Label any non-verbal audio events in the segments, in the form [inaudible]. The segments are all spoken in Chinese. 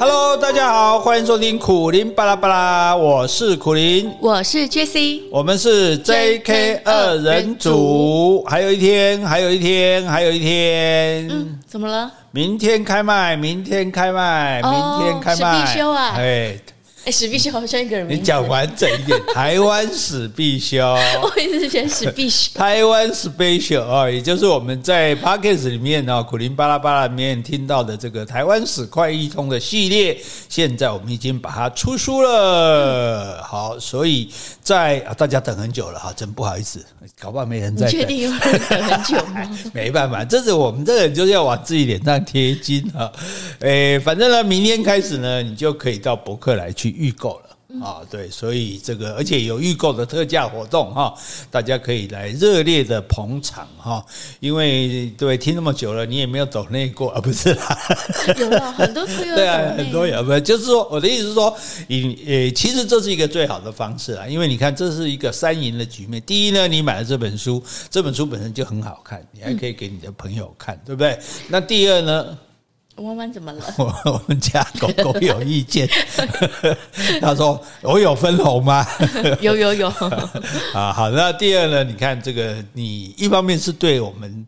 Hello，大家好，欢迎收听苦林巴拉巴拉，我是苦林，我是 Jessie，我们是 JK 二人组，还有一天，还有一天，还有一天，嗯，怎么了？明天开卖，明天开卖，明天开卖，哦必修啊，哎。史必修好像一个人名，你讲完整一点。台湾史必修，[laughs] 我一直觉得史必修。[laughs] 台湾 special 啊，也就是我们在 Podcast 里面呢，苦苓巴拉巴拉里面听到的这个台湾史快易通的系列，现在我们已经把它出书了。好，所以在大家等很久了哈，真不好意思，搞不好没人在等。确定有人等很久吗？[laughs] 没办法，这是我们这个人就是要往自己脸上贴金啊。诶，反正呢，明天开始呢，你就可以到博客来去。预购了啊，对，所以这个而且有预购的特价活动哈，大家可以来热烈的捧场哈，因为对听那么久了，你也没有抖内过 [laughs] 啊，不是啦，有了很多朋友对啊，很多有，不就是说我的意思是说，你呃，其实这是一个最好的方式啊，因为你看这是一个三赢的局面，第一呢，你买了这本书，这本书本身就很好看，你还可以给你的朋友看，对不对？那第二呢？弯弯怎么了？我 [laughs] 我们家狗狗有意见，[laughs] 他说我有分红吗？[laughs] 有有有啊，好，那第二呢？你看这个，你一方面是对我们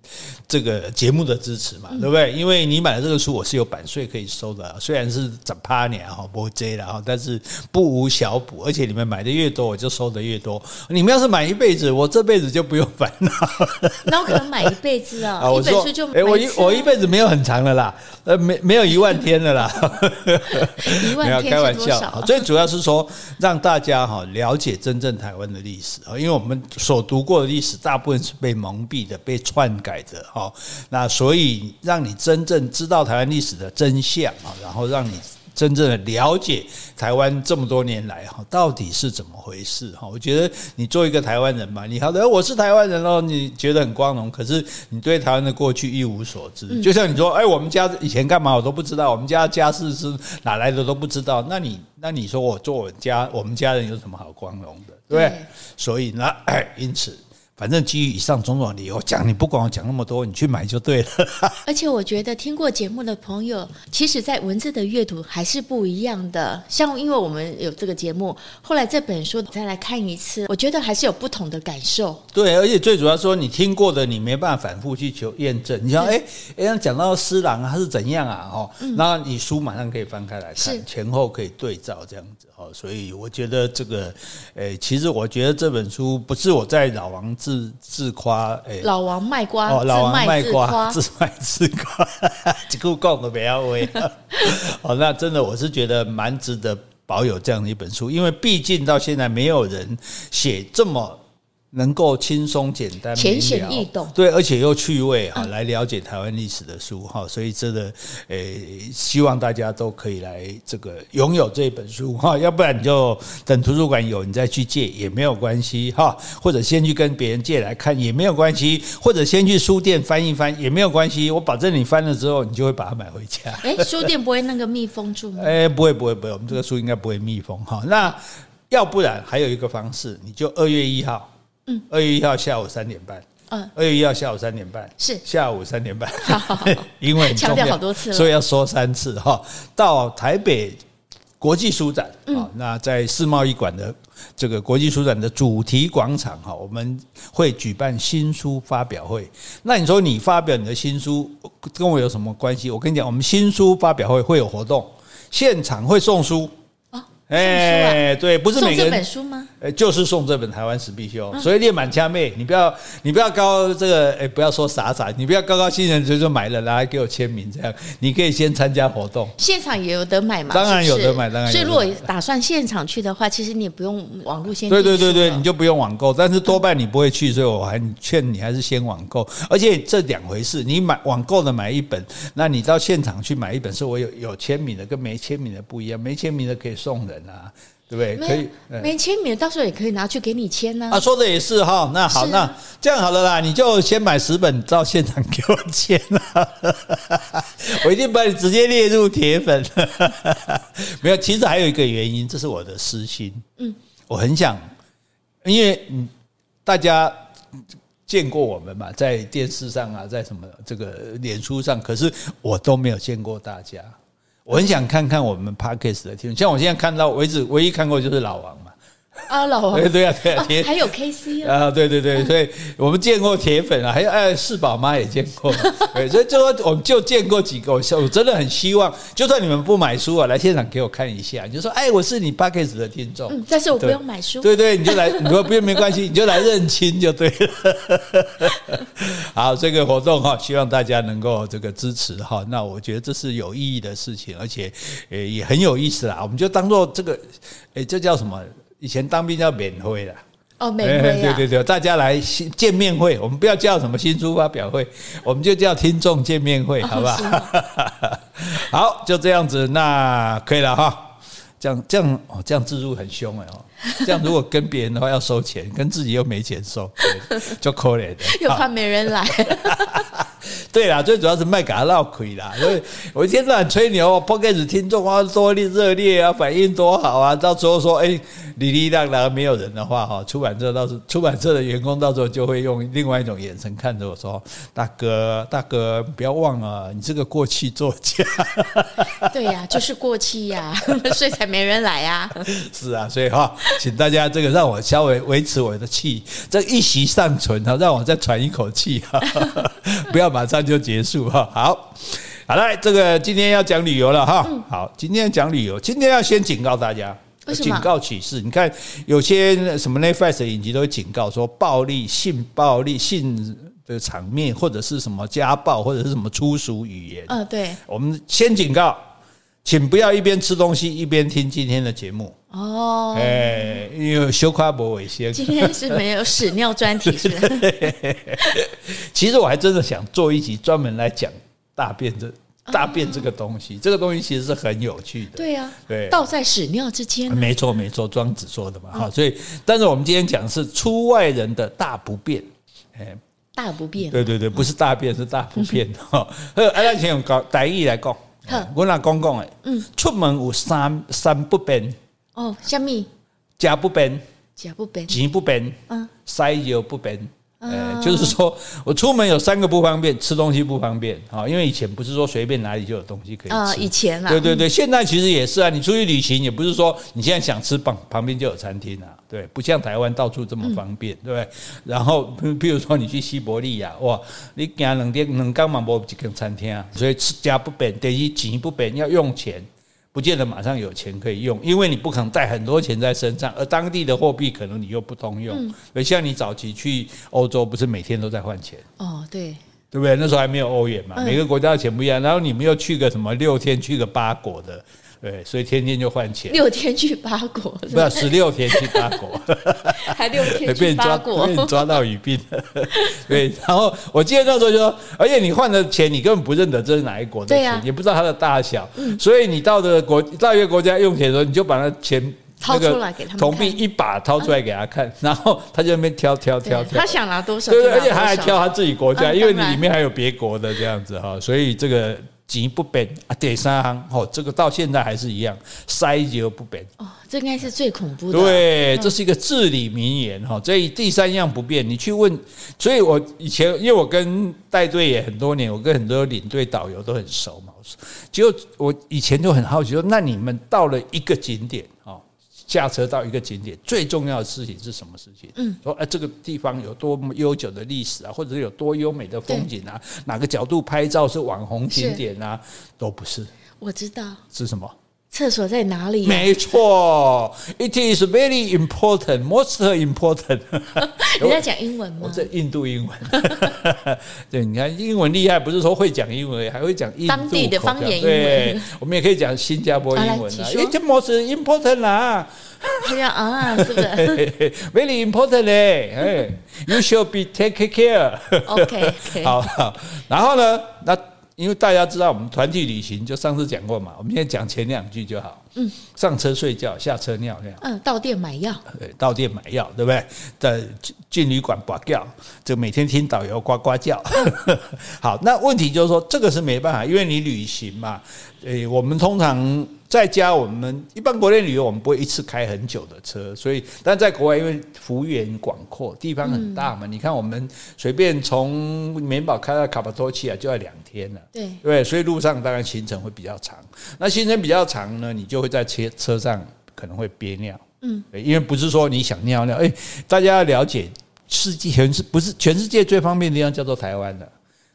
这个节目的支持嘛，对不对？因为你买了这个书，我是有版税可以收的，虽然是十八年哈不追了哈，但是不无小补，而且你们买的越多，我就收的越多。你们要是买一辈子，我这辈子就不用烦恼。那我可能买一辈子啊，一本书就哎，我一我一辈子没有很长的啦，呃。没没有一万天的啦，[laughs] 没有开玩笑。最主要是说让大家哈了解真正台湾的历史啊，因为我们所读过的历史大部分是被蒙蔽的、被篡改的哈。那所以让你真正知道台湾历史的真相啊，然后让你。真正的了解台湾这么多年来哈，到底是怎么回事哈？我觉得你做一个台湾人吧，你好的，我是台湾人哦，你觉得很光荣，可是你对台湾的过去一无所知。就像你说，哎，我们家以前干嘛我都不知道，我们家家世是哪来的都不知道。那你那你说我做我家我们家人有什么好光荣的，对对？所以呢，哎，[coughs] 因此。反正基于以上种种理由讲，你不管我讲那么多，你去买就对了。[laughs] 而且我觉得听过节目的朋友，其实在文字的阅读还是不一样的。像因为我们有这个节目，后来这本书再来看一次，我觉得还是有不同的感受。对，而且最主要说，你听过的你没办法反复去求验证。你像哎哎，讲到施琅他是怎样啊？哦，那你书马上可以翻开来看，前后可以对照这样子。哦，所以我觉得这个，诶，其实我觉得这本书不是我在老王自自夸，诶，老王卖瓜，哦，老王卖瓜，自卖自夸，这个讲的不要为。[laughs] 哦，那真的我是觉得蛮值得保有这样的一本书，因为毕竟到现在没有人写这么。能够轻松简单、浅显易懂，对，而且又趣味哈，来了解台湾历史的书哈，所以真的，诶，希望大家都可以来这个拥有这本书哈，要不然你就等图书馆有，你再去借也没有关系哈，或者先去跟别人借来看也没有关系，或者先去书店翻一翻也没有关系，我保证你翻了之后，你就会把它买回家。诶，书店不会那个密封住吗？诶，不会不会不会，我们这个书应该不会密封哈。那要不然还有一个方式，你就二月一号。二月一号下午三点半。嗯，二月一号下午三点半是下午三点半。好好好，[laughs] 因为强调好多次了，所以要说三次哈。到台北国际书展啊，那在世贸易馆的这个国际书展的主题广场哈，我们会举办新书发表会。那你说你发表你的新书跟我有什么关系？我跟你讲，我们新书发表会会有活动，现场会送书。哎，对，不是每个人送这本书吗？哎，就是送这本台湾史必修，所以列满掐妹，你不要，你不要高这个，哎，不要说傻傻，你不要高高兴兴就说买了来给我签名这样，你可以先参加活动，现场也有得买嘛？当然有得买，当然。所以如果打算现场去的话，其实你也不用网络先对对对对，你就不用网购，但是多半你不会去，所以我还劝你还是先网购，而且这两回事，你买网购的买一本，那你到现场去买一本，是我有有签名的，跟没签名的不一样，没签名的可以送人啊。对不对？可以，没签名，到时候也可以拿去给你签呢。啊，说的也是哈。那好，那这样好了啦，你就先买十本到现场给我签了。[laughs] 我一定把你直接列入铁粉。[laughs] 没有，其实还有一个原因，这是我的私心。嗯，我很想，因为嗯，大家见过我们嘛，在电视上啊，在什么这个脸书上，可是我都没有见过大家。我很想看看我们 Podcast 的听众，像我现在看到为止，唯一看过就是老王嘛。啊，老 [laughs] 王，对对啊，对啊，还有 KC 啊，对对对，所以我们见过铁粉啊，还有哎，四宝妈也见过，[laughs] 对，所以就说我们就见过几个，我我真的很希望，就算你们不买书啊，来现场给我看一下，你就说哎，我是你 Podcast 的听众，嗯，但是我不用买书，对对，你就来，你说不用没关系，你就来认亲就对了。[laughs] 好，这个活动哈，希望大家能够这个支持哈，那我觉得这是有意义的事情，而且呃也很有意思啦，我们就当做这个，哎，这叫什么？以前当兵叫免会的哦，免会、啊、[laughs] 对对对，大家来见面会，我们不要叫什么新书发表会，[laughs] 我们就叫听众见面会，好不好？哦、[laughs] 好，就这样子，那可以了哈。这样这样哦，这样自入很凶哎哦，这样如果跟别人的话要收钱，跟自己又没钱收，就可怜的，又怕没人来。对啦，最主要是卖给他闹亏啦，所以 [laughs] 我一天到晚吹牛，Podcast 听众啊多热烈啊，反应多好啊，到时候说哎，哩哩啦啦没有人的话哈，出版社到时出版社的员工到时候就会用另外一种眼神看着我说，大哥大哥不要忘了，你这个过气作家。[laughs] 对呀、啊，就是过气呀、啊，[laughs] 所以才没人来呀、啊。是啊，所以哈，请大家这个让我稍微维持我的气，这一息尚存哈，让我再喘一口气哈，不要马上就结束哈。好，好了，这个今天要讲旅游了哈。好，今天讲旅游，今天要先警告大家，警告启示。你看，有些什么 Netflix 的影集都会警告说，暴力、性暴力、性的场面，或者是什么家暴，或者是什么粗俗语言。嗯，对。我们先警告。请不要一边吃东西一边听今天的节目哦，哎，因为修夸博伟先。今天是没有屎尿专题是？[laughs] 其实我还真的想做一集专门来讲大便这大便这个东西，这个东西其实是很有趣的。对呀，对，倒在屎尿之间。没错没错，庄子说的嘛哈。所以，但是我们今天讲是出外人的大不便，哎，大不便。对对对，不是大便是大不便哈。呃，[laughs] 来，请用讲台语来讲。我那讲讲诶，嗯，出门有三三不便。哦，什么？家不便，家不便，钱不便，嗯，塞油不便。呃，就是说我出门有三个不方便，吃东西不方便啊，因为以前不是说随便哪里就有东西可以吃。啊，以前啊，对对对，现在其实也是啊，你出去旅行也不是说你现在想吃旁旁边就有餐厅啊，对，不像台湾到处这么方便，对不对？然后比如说你去西伯利亚，哇，你行两天两天嘛无一间餐厅啊，所以吃家不便，等于钱不便，要用钱。不见得马上有钱可以用，因为你不可能带很多钱在身上，而当地的货币可能你又不通用。嗯，像你早期去欧洲，不是每天都在换钱？哦，对，对不对？那时候还没有欧元嘛，每个国家的钱不一样。然后你们又去个什么六天，去个八国的。对，所以天天就换钱。六天去八国，不要 [laughs] 十六天去八国，[laughs] 还六天去八国，被你抓到语病。了。[laughs] 对，然后我记得那时候就说，而且你换的钱，你根本不认得这是哪一国的钱，也不知道它的大小，所以你到的国到一个国家用钱的时候，你就把那钱掏出来给他们，铜币一把掏出来给他看，然后他就那边挑挑挑挑，他想拿多少？对，而且他还挑他自己国家，因为你里面还有别国的这样子哈，所以这个。钱不变啊，第三行哦，这个到现在还是一样，塞而不变哦，这应该是最恐怖的。对，这是一个至理名言哈。所以第三样不变，你去问，所以我以前因为我跟带队也很多年，我跟很多领队导游都很熟嘛，就我以前就很好奇说，那你们到了一个景点哦。驾车到一个景点，最重要的事情是什么事情？嗯，说哎，这个地方有多么悠久的历史啊，或者是有多优美的风景啊？哪个角度拍照是网红景点啊？都不是。我知道是什么？厕所在哪里？没错，It is very important, most important。你在讲英文吗？我在印度英文。对，你看英文厉害，不是说会讲英文，还会讲印度当地的方言英文。对，我们也可以讲新加坡英文啊。It is most important 啦。对啊，是不是？Very important 嘞，哎，You should be take care。OK，好好。然后呢，那。因为大家知道我们团体旅行，就上次讲过嘛，我们现在讲前两句就好。嗯，上车睡觉，下车尿尿。嗯，到店买药。对，到店买药，对不对？在进旅馆呱叫，就每天听导游呱呱叫。[laughs] 好，那问题就是说，这个是没办法，因为你旅行嘛。诶，我们通常在家，我们一般国内旅游，我们不会一次开很久的车，所以，但在国外，因为幅员广阔，地方很大嘛。嗯、你看，我们随便从棉堡开到卡帕多奇亚就要两天了，对对，所以路上当然行程会比较长。那行程比较长呢，你就会在车车上可能会憋尿，嗯，因为不是说你想尿尿，诶，大家要了解，世界全是不是全世界最方便的地方叫做台湾的。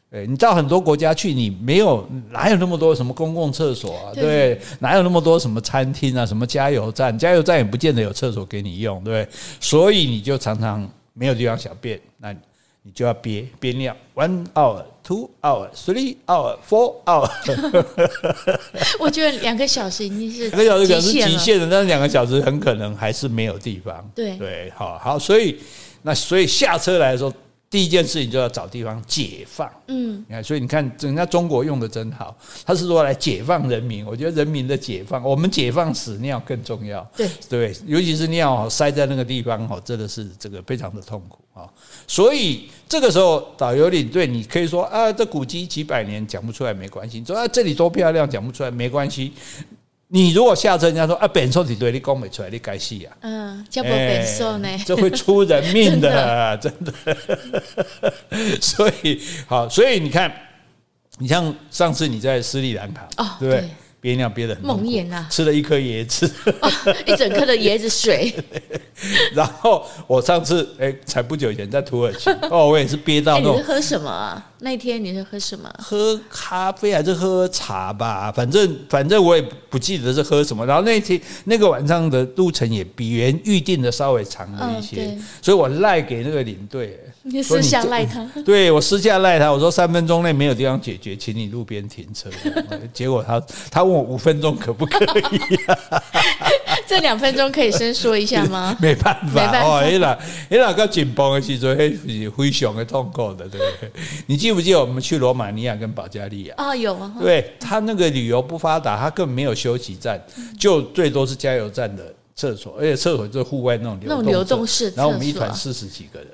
对，你到很多国家去，你没有哪有那么多什么公共厕所啊？对，对，哪有那么多什么餐厅啊？什么加油站？加油站也不见得有厕所给你用，对不对？所以你就常常没有地方小便，那你就要憋憋尿。One hour, two hour, three hour, four hour。[laughs] 我觉得两个小时已经是两个小时可能是极限的，但是两个小时很可能还是没有地方。对对，好好，所以那所以下车来的时候。第一件事情就要找地方解放，嗯，你看，所以你看，人家中国用的真好，他是说来解放人民。我觉得人民的解放，我们解放屎尿更重要，对对，尤其是尿塞在那个地方，哈，真的是这个非常的痛苦啊。所以这个时候导游领队，你可以说啊，这古迹几百年讲不出来没关系，说啊这里多漂亮讲不出来没关系。你如果下车，人家说啊，本硕你对你讲没出来，你该死啊！嗯，叫不本硕呢，这会出人命的，[laughs] 真的。[laughs] 所以好，所以你看，你像上次你在斯里兰卡，哦，对不对？憋尿憋得很猛眼啊，吃了一颗椰子，哦，一整颗的椰子水。[laughs] 然后我上次哎，才不久以前在土耳其，[laughs] 哦，我也是憋到那种。你是喝什么啊？那天你是喝什么？喝咖啡还是喝茶吧？反正反正我也不记得是喝什么。然后那天那个晚上的路程也比原预定的稍微长了一些，哦、所以我赖给那个领队。你私下赖他？对，我私下赖他，我说三分钟内没有地方解决，请你路边停车。[laughs] 结果他他问我五分钟可不可以？[laughs] 这两分钟可以伸缩一下吗？[laughs] 没办法，没办法。哦，伊拉伊拉个紧绷的时候，是非常的痛苦的，对不对？你记不记得我们去罗马尼亚跟保加利亚？啊，有啊。对，他那个旅游不发达，他根本没有休息站，就最多是加油站的厕所，而且厕所就是户外那种流动那种流动式。然后我们一团四十几个人。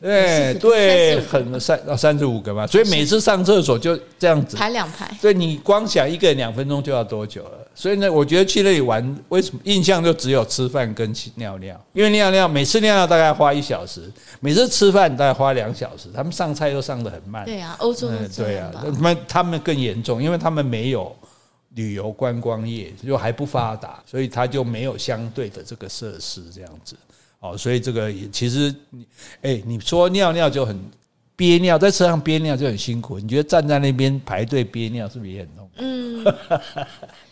对对，很三到三十五个嘛，所以每次上厕所就这样子排两排。对，你光想一个人两分钟就要多久了？所以呢，我觉得去那里玩，为什么印象就只有吃饭跟尿尿？因为尿尿每次尿尿大概花一小时，每次吃饭大概花两小时。他们上菜都上的很慢。对啊，欧洲对啊，他们他们更严重，因为他们没有旅游观光业，就还不发达，所以他就没有相对的这个设施这样子。哦，所以这个也其实你，哎，你说尿尿就很憋尿，在车上憋尿就很辛苦。你觉得站在那边排队憋尿是不是也很痛苦？嗯。[laughs]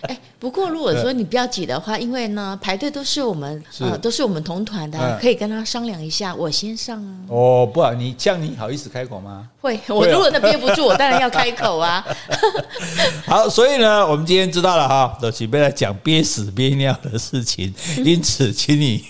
哎，不过如果说你不要挤的话，因为呢排队都是我们呃都是我们同团的，可以跟他商量一下，我先上啊。哦，不好，你这样你好意思开口吗？会，我如果他憋不住，我当然要开口啊。[laughs] 好，所以呢，我们今天知道了哈，都准备来讲憋屎憋尿的事情，[laughs] 因此请你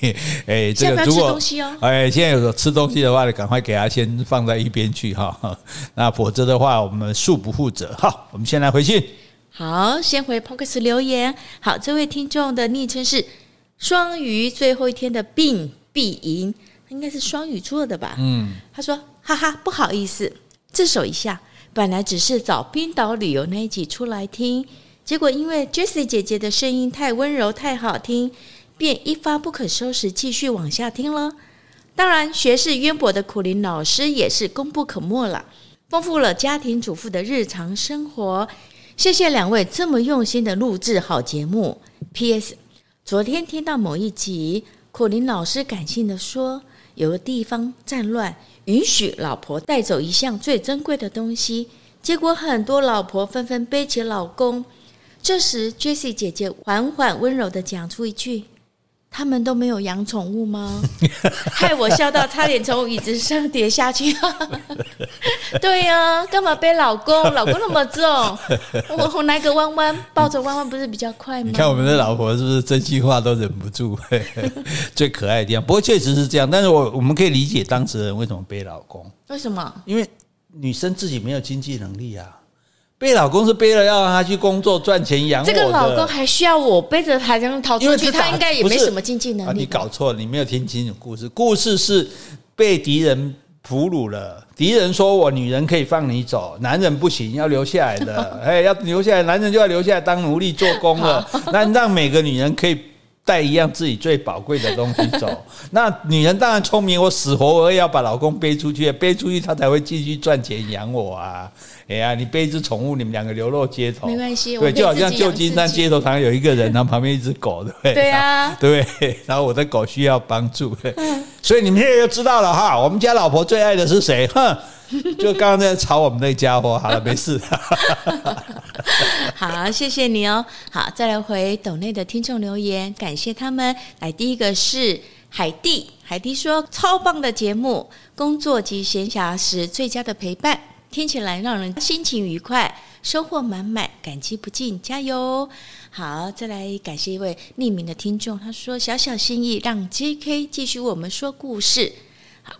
哎这个如果哎现在有吃东西的话，你赶快给他先放在一边去哈，[laughs] 那否则的话我们恕不负责。好，我们先来回信。好，先回 Podcast 留言。好，这位听众的昵称是双鱼最后一天的病必赢，应该是双鱼座的吧？嗯，他说：“哈哈，不好意思，自首一下，本来只是找冰岛旅游那一集出来听，结果因为 Jessie 姐姐的声音太温柔、太好听，便一发不可收拾，继续往下听了。当然，学识渊博的苦林老师也是功不可没了，丰富了家庭主妇的日常生活。”谢谢两位这么用心的录制好节目。P.S. 昨天听到某一集，苦林老师感性的说，有个地方战乱，允许老婆带走一项最珍贵的东西，结果很多老婆纷纷背起老公。这时，Jessie 姐姐缓缓温柔的讲出一句。他们都没有养宠物吗？[laughs] 害我笑到差点从椅子上跌下去。[laughs] 对呀、啊，干嘛背老公？[laughs] 老公那么重，我我来个弯弯，抱着弯弯不是比较快吗？你看我们的老婆是不是真心话都忍不住？最可爱的地方。不过确实是这样，但是我我们可以理解当事人为什么背老公。为什么？因为女生自己没有经济能力啊。背老公是背了要让他去工作赚钱养我。这个老公还需要我背着他这样逃出去？他应该也没什么经济能力。啊，你搞错了，你没有听清楚故事。故事是被敌人俘虏了，敌人说我女人可以放你走，男人不行，要留下来的。[laughs] 哎，要留下来，男人就要留下来当奴隶做工了。那让每个女人可以。带一样自己最宝贵的东西走，[laughs] 那女人当然聪明，我死活我也要把老公背出去，背出去她才会继续赚钱养我啊！哎呀，你背一只宠物，你们两个流落街头，没关系，对，就好像旧金山街头常常有一个人，然后旁边一只狗，对不对？对啊，[laughs] 对，然后我的狗需要帮助，[laughs] 所以你们现在就知道了哈，我们家老婆最爱的是谁？哼。[laughs] 就刚刚在吵我们那家伙，好了，没事。[laughs] 好，谢谢你哦。好，再来回斗内的听众留言，感谢他们。来，第一个是海蒂，海蒂说超棒的节目，工作及闲暇时最佳的陪伴，听起来让人心情愉快，收获满满，感激不尽，加油！好，再来感谢一位匿名的听众，他说小小心意让 JK 继续为我们说故事。好，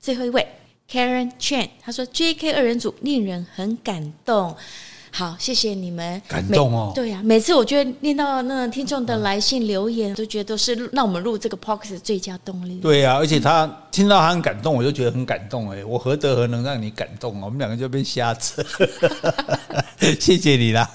最后一位。Karen Chan，他说 J.K. 二人组令人很感动。好，谢谢你们。感动哦。对呀、啊，每次我觉得念到那个听众的来信留言，都觉得都是让我们录这个 Podcast 最佳动力。对呀、啊，而且他听到他很感动，我就觉得很感动哎，我何德何能让你感动？我们两个就变瞎子。[laughs] 谢谢你啦。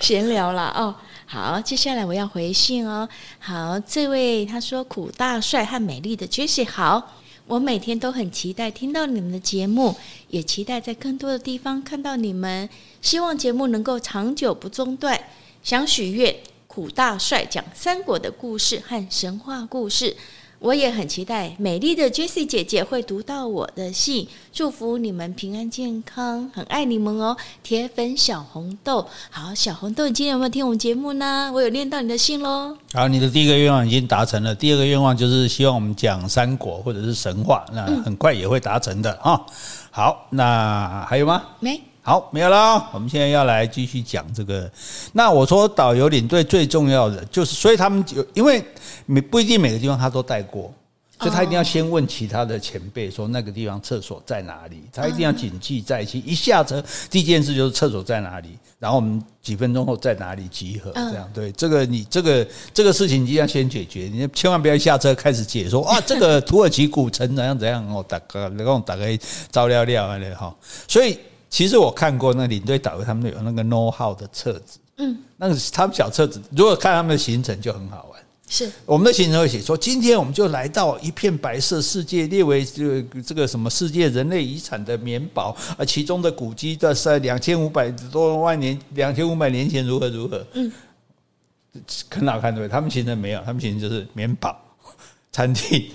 闲聊啦哦。好，接下来我要回信哦。好，这位他说苦大帅和美丽的 Jessie 好。我每天都很期待听到你们的节目，也期待在更多的地方看到你们。希望节目能够长久不中断。想许愿，苦大帅讲三国的故事和神话故事。我也很期待美丽的 Jessie 姐姐会读到我的信，祝福你们平安健康，很爱你们哦。铁粉小红豆，好，小红豆，你今天有没有听我们节目呢？我有念到你的信喽。好，你的第一个愿望已经达成了，第二个愿望就是希望我们讲三国或者是神话，那很快也会达成的啊、嗯。好，那还有吗？没。好，没有了。我们现在要来继续讲这个。那我说导游领队最重要的就是，所以他们就因为每不一定每个地方他都带过，所以他一定要先问其他的前辈说那个地方厕所在哪里，他一定要谨记在心。一下车第一件事就是厕所在哪里，然后我们几分钟后在哪里集合，这样对。这个你这个这个事情一定要先解决，你千万不要一下车开始解说啊，[laughs] 这个土耳其古城怎样怎样哦，大概然后大概照料料啊哈，所以。其实我看过那领队导游他们有那个 know how 的册子，嗯，那个他们小册子，如果看他们的行程就很好玩。是我们的行程会写说，今天我们就来到一片白色世界，列为这这个什么世界人类遗产的棉堡，啊，其中的古迹在两千五百多万年，两千五百年前如何如何，嗯，很好看对不对？他们行程没有，他们行程就是棉堡。餐厅、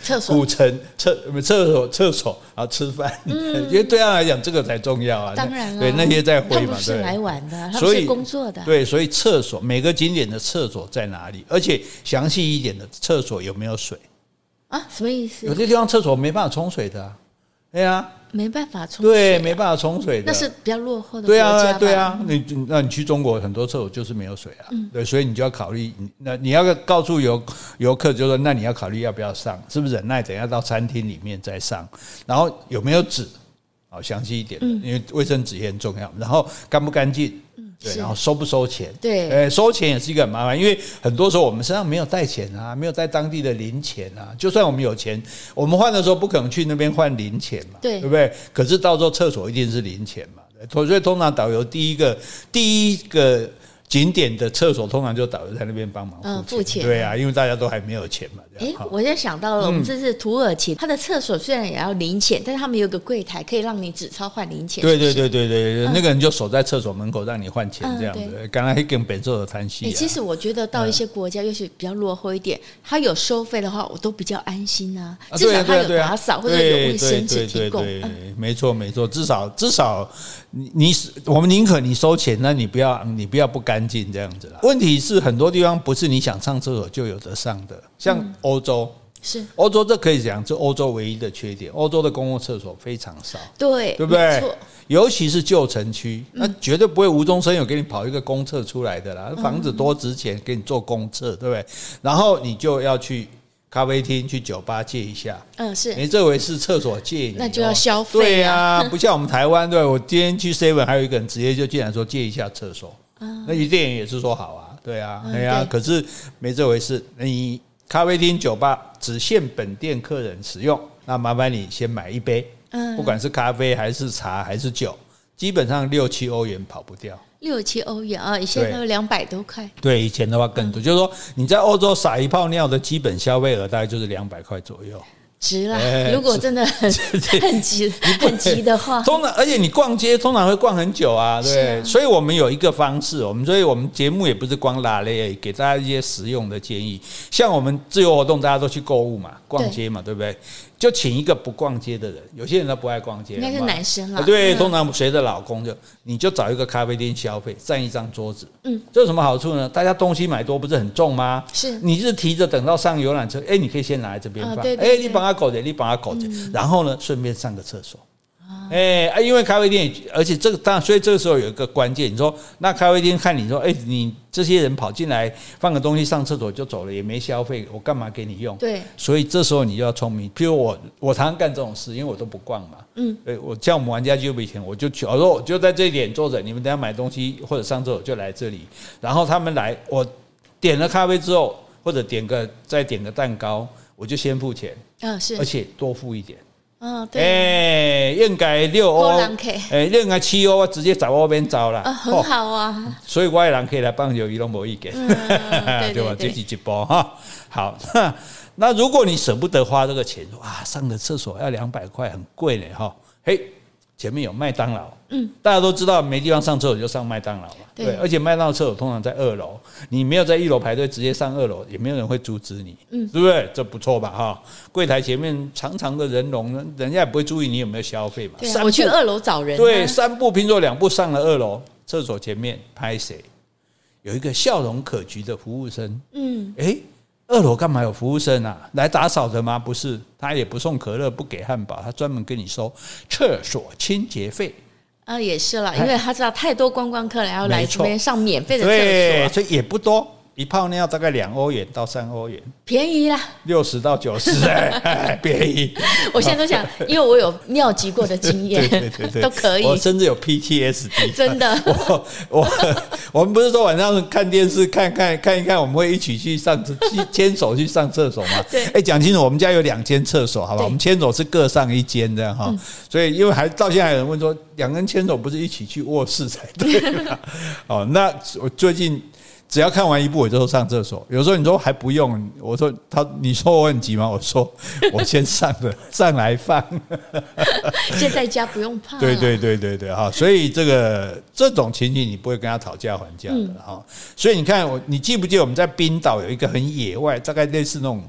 厕所、古城、厕厕所、厕所，然后吃饭，嗯，因为对他来讲，这个才重要啊。当然了，对那些在会嘛，对，来玩的，所以工作的，对，所以厕所每个景点的厕所在哪里，而且详细一点的厕所有没有水啊？什么意思？有些地方厕所没办法冲水的啊，对啊。没办法冲水，对，没办法冲水的，那是比较落后的。对啊，对啊，你那你去中国很多厕所就是没有水啊，对，所以你就要考虑，那你要告诉游游客，就说那你要考虑要不要上，是不是？忍耐，等下到餐厅里面再上，然后有没有纸，好详细一点。的，因为卫生纸也很重要，然后干不干净。对，然后收不收钱？对，诶，收钱也是一个很麻烦，因为很多时候我们身上没有带钱啊，没有带当地的零钱啊。就算我们有钱，我们换的时候不可能去那边换零钱嘛，对，对不对？可是到时候厕所一定是零钱嘛，所以通常导游第一个第一个。景点的厕所通常就导游在那边帮忙付钱，对啊，因为大家都还没有钱嘛。哎，我就想到了，我们这是土耳其，它的厕所虽然也要零钱，但是他们有个柜台可以让你纸钞换零钱。对对对对对，那个人就守在厕所门口让你换钱这样子。刚才跟本座的谈戏。其实我觉得到一些国家，尤其比较落后一点，他有收费的话，我都比较安心啊。至少他有打扫或者有卫生纸提供。没错没错，至少至少你你我们宁可你收钱，那你不要你不要不干净这样子啦。问题是很多地方不是你想上厕所就有得上的，像欧洲是欧洲，这可以讲是欧洲唯一的缺点。欧洲的公共厕所非常少，对对不对？尤其是旧城区，那绝对不会无中生有给你跑一个公厕出来的啦。房子多值钱，给你做公厕，对不对？然后你就要去咖啡厅、去酒吧借一下。嗯，是。哎，这回是厕所借你，那就要消费、啊。对呀、啊，[laughs] 不像我们台湾，对，我今天去 Seven，还有一个人直接就进来说借一下厕所。嗯，那有店员也是说好啊，对啊，哎呀、啊，可是没这回事。你咖啡厅、酒吧只限本店客人使用，那麻烦你先买一杯。嗯，不管是咖啡还是茶还是酒，基本上六七欧元跑不掉。六七欧元啊，以前都两百多块。对，以前的话更多，嗯、就是说你在欧洲撒一泡尿的基本消费额大概就是两百块左右。值啦，如果真的很很急很急的话，通常而且你逛街通常会逛很久啊，对，所以我们有一个方式，我们所以我们节目也不是光拉嘞，给大家一些实用的建议。像我们自由活动，大家都去购物嘛，逛街嘛，对不对？就请一个不逛街的人，有些人他不爱逛街，应该是男生啦。对，通常随着老公就，你就找一个咖啡店消费，占一张桌子。嗯，这有什么好处呢？大家东西买多不是很重吗？是，你是提着等到上游览车，哎，你可以先拿来这边放。哎，你帮他搞点，你帮他搞点，然后呢，顺便上个厕所。哎，因为咖啡店，而且这个当然，所以这个时候有一个关键，你说那咖啡店看你说，哎，你这些人跑进来放个东西上厕所就走了，也没消费，我干嘛给你用？对，所以这时候你就要聪明。譬如我，我常常干这种事，因为我都不逛嘛。嗯，对，我像我们玩家就以前，我就去，我说我就在这一点坐着，你们等下买东西或者上厕所就来这里，然后他们来，我点了咖啡之后，或者点个再点个蛋糕，我就先付钱。嗯，是，而且多付一点。嗯，对，哎，应该六欧，哎，应该七欧，我直接找我边找了，很好啊。所以我的人可以来帮友谊都没意见，[laughs] 对吧？这是一波哈。好，[laughs] 那如果你舍不得花这个钱，哇，上个厕所要两百块，很贵嘞哈。嘿。前面有麦当劳，嗯，大家都知道没地方上厕所就上麦当劳嘛，对，而且麦当劳厕所通常在二楼，你没有在一楼排队，直接上二楼，也没有人会阻止你，嗯，对不对？这不错吧？哈，柜台前面长长的人龙，人家也不会注意你有没有消费嘛。我去二楼找人，对，三步并作两步上了二楼，厕所前面拍谁？有一个笑容可掬的服务生，嗯，诶。二楼干嘛有服务生啊？来打扫的吗？不是，他也不送可乐，不给汉堡，他专门跟你收厕所清洁费。啊，也是了，因为他知道太多观光客然后来这边上免费的厕所，所以也不多。一泡尿大概两欧元到三欧元，便宜啦，六十到九十，[laughs] 哎，便宜。我现在都想，因为我有尿急过的经验，对 [laughs] 对对，[laughs] 都可以。我甚至有 PTSD，真的。我我我们不是说晚上看电视看看看一看，我们会一起去上去牵手去上厕所吗？对。哎，讲清楚，我们家有两间厕所，好吧？我们牵手是各上一间这样哈。所以因为还到现在还有人问说，两个人牵手不是一起去卧室才对吗？哦，那我最近。只要看完一部，我就上厕所。有时候你说还不用，我说他，你说我很急吗？我说 [laughs] 我先上的，上来放。[laughs] 现在家不用怕。对对对对对哈，所以这个这种情景你不会跟他讨价还价的哈。所以你看我，你记不记得我们在冰岛有一个很野外，大概类似那种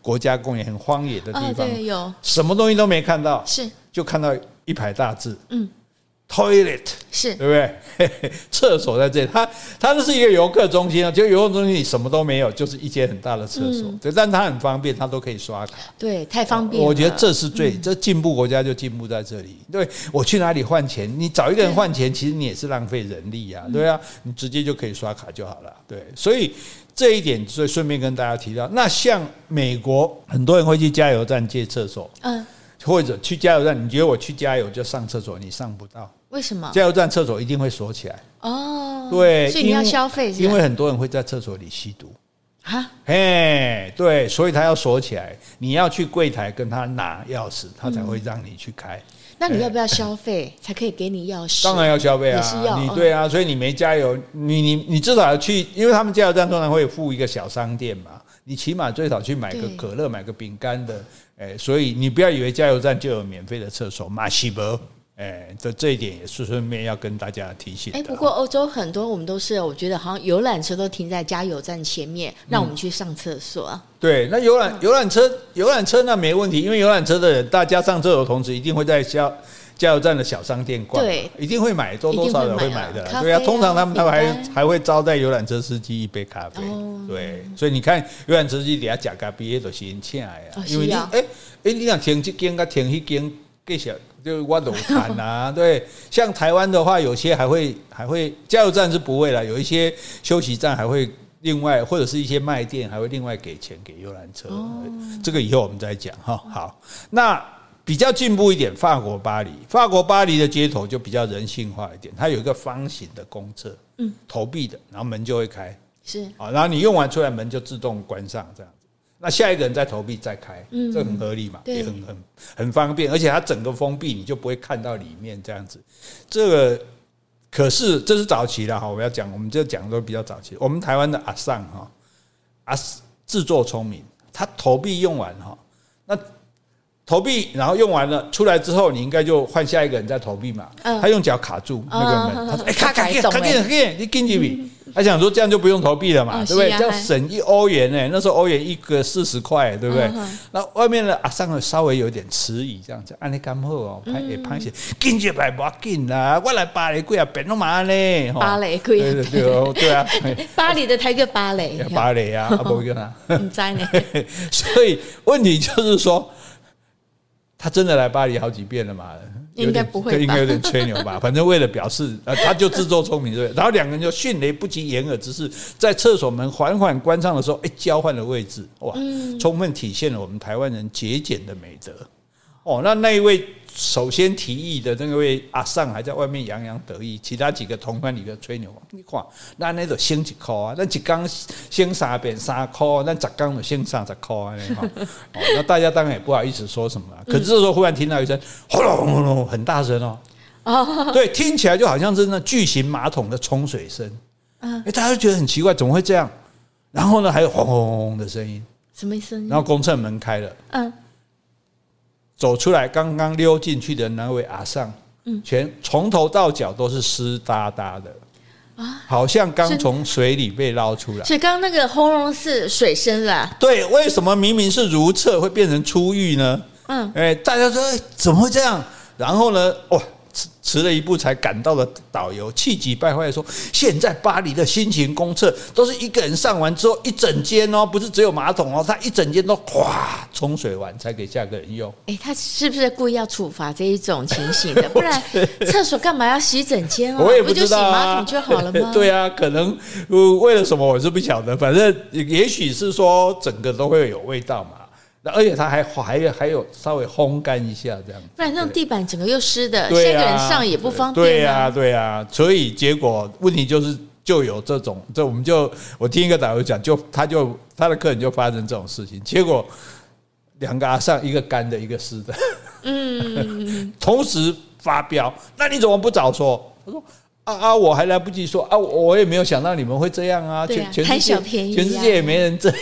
国家公园，很荒野的地方，有什么东西都没看到，是就看到一排大字，嗯。Toilet 是对不对？[laughs] 厕所在这里，它它这是一个游客中心啊，就游客中心里什么都没有，就是一间很大的厕所。对、嗯，但它很方便，它都可以刷卡。对，太方便了。我觉得这是最这进步国家就进步在这里。对，我去哪里换钱？你找一个人换钱，其实你也是浪费人力啊。对啊，你直接就可以刷卡就好了。对，所以这一点，所以顺便跟大家提到，那像美国，很多人会去加油站借厕所，嗯，或者去加油站，你觉得我去加油就上厕所，你上不到。为什么？加油站厕所一定会锁起来哦。对，所以你要消费，因为很多人会在厕所里吸毒啊。嘿，对，所以他要锁起来。你要去柜台跟他拿钥匙，他才会让你去开。那你要不要消费 [coughs] 才可以给你钥匙？当然要消费啊，是要你对啊。所以你没加油，你你你至少要去，因为他们加油站通常会附一个小商店嘛。你起码最少去买个可乐，买个饼干的。哎，所以你不要以为加油站就有免费的厕所，马西伯。哎，这这一点也是顺便要跟大家提醒。哎，不过欧洲很多我们都是，我觉得好像游览车都停在加油站前面，让我们去上厕所。嗯、对，那游览游览车游览车那没问题，因为游览车的人大家上厕所的同时，一定会在加加油站的小商店逛，对，一定会买，多多少少会买的。啊、对啊，通常他们他们还还会招待游览车司机一杯咖啡。哦、对，所以你看游览车司机底下假咖啡都是很请来啊，因为你哎哎，你想停这间跟停那间，更小。就挖楼盘啊，对，像台湾的话，有些还会还会加油站是不会了，有一些休息站还会，另外或者是一些卖店还会另外给钱给游览车，这个以后我们再讲哈。好，那比较进步一点，法国巴黎，法国巴黎的街头就比较人性化一点，它有一个方形的公厕，嗯，投币的，然后门就会开，是啊，然后你用完出来门就自动关上，这样。那下一个人再投币再开，嗯，这很合理嘛，也很很很方便，而且它整个封闭，你就不会看到里面这样子，这个。可是这是早期的哈，我要讲，我们就讲的都比较早期。我们台湾的阿尚哈，阿自作聪明，他投币用完哈，那投币然后用完了出来之后，你应该就换下一个人再投币嘛。他用脚卡住那个门，[laughs] 他说：“哎，卡卡卡卡卡，你进去币。”他想说这样就不用投币了嘛，对不对？这样省一欧元呢，那时候欧元一个四十块，对不对？那外面的阿尚稍微有点迟疑，这样子，安尼刚好哦，拍也拍些，进去牌不要紧啦，我来巴黎贵啊，变弄嘛呢？巴黎贵，对对对对啊，[laughs] 巴黎的台叫芭蕾，芭蕾啊，不会跟他，[laughs] 唔知呢。所以问题就是说，他真的来巴黎好几遍了嘛？应该不会，应该有点吹牛吧？[laughs] 反正为了表示，呃，他就自作聪明，对。然后两个人就迅雷不及掩耳之势，在厕所门缓缓关上的时候，哎，交换了位置，哇，充分体现了我们台湾人节俭的美德。哦，那那一位。首先提议的那位阿尚还在外面洋洋得意，其他几个同伴里头吹牛。你看，那那个先一块啊，那一缸先三遍三块，那十缸就先三十块啊。哦，那大家当然也不好意思说什么。可是这时候忽然听到一声轰隆轰隆，很大声哦。哦，对，听起来就好像是那巨型马桶的冲水声。嗯，哎，大家都觉得很奇怪，怎么会这样？然后呢，还有轰轰轰的声音，什么声音？然后公厕门开了。嗯。走出来，刚刚溜进去的那位阿尚，嗯，全从头到脚都是湿哒哒的啊，好像刚从水里被捞出来。所以刚刚那个轰隆是水声啦。对，为什么明明是如厕会变成出浴呢？嗯，哎，大家说怎么会这样？然后呢，哇！迟了一步才赶到的导游气急败坏说：“现在巴黎的新型公厕都是一个人上完之后一整间哦，不是只有马桶哦，他一整间都哗冲水完才给下个人用。哎，他是不是故意要处罚这一种情形的？[laughs] 不然厕所干嘛要洗整间哦？我也不知道啊，不就洗马桶就好了吗？[laughs] 对啊，可能为了什么我是不晓得，反正也许是说整个都会有味道嘛。”而且它还还有还有稍微烘干一下这样，不然那种地板整个又湿的，对下个人上也不方便。对呀，对呀，所以结果问题就是就有这种，这我们就我听一个导游讲，就他就他的客人就发生这种事情，结果两个阿上一个干的，一个湿的，[laughs] 嗯，同时发飙，那你怎么不早说？他说啊啊，我还来不及说啊，我也没有想到你们会这样啊，全全世界全世界也没人这样。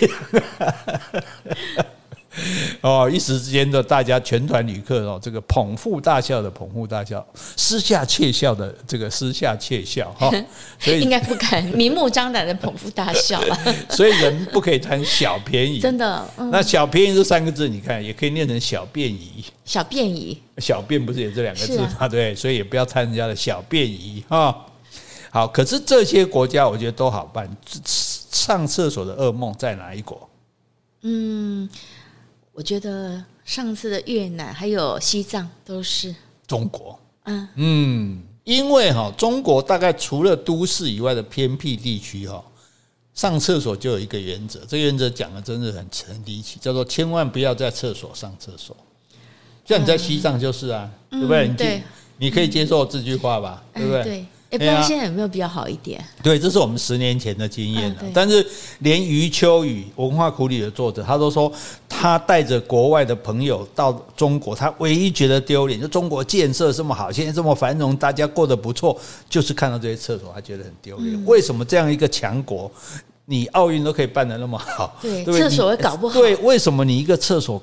[laughs] [laughs] 哦，一时之间的大家全团旅客哦，这个捧腹大笑的捧腹大笑，私下窃笑的这个私下窃笑哈，[laughs] 所以应该不敢明目张胆的捧腹大笑了。[laughs] 所以人不可以贪小便宜，真的。嗯、那小便宜这三个字，你看也可以念成小便宜。小便宜，小便不是也这两个字吗？啊、对，所以也不要贪人家的小便宜哈。好，可是这些国家我觉得都好办，上厕所的噩梦在哪一国？嗯。我觉得上次的越南还有西藏都是中国，嗯嗯，因为哈中国大概除了都市以外的偏僻地区哈，上厕所就有一个原则，这个原则讲的真的很很离奇，叫做千万不要在厕所上厕所。像你在西藏就是啊，对不对？对，你可以接受这句话吧，对不对？不知道现在有没有比较好一点？对，这是我们十年前的经验了。但是连余秋雨文化苦旅的作者，他都说他带着国外的朋友到中国，他唯一觉得丢脸，就中国建设这么好，现在这么繁荣，大家过得不错，就是看到这些厕所，他觉得很丢脸。为什么这样一个强国，你奥运都可以办得那么好，对，厕所也搞不好。对，为什么你一个厕所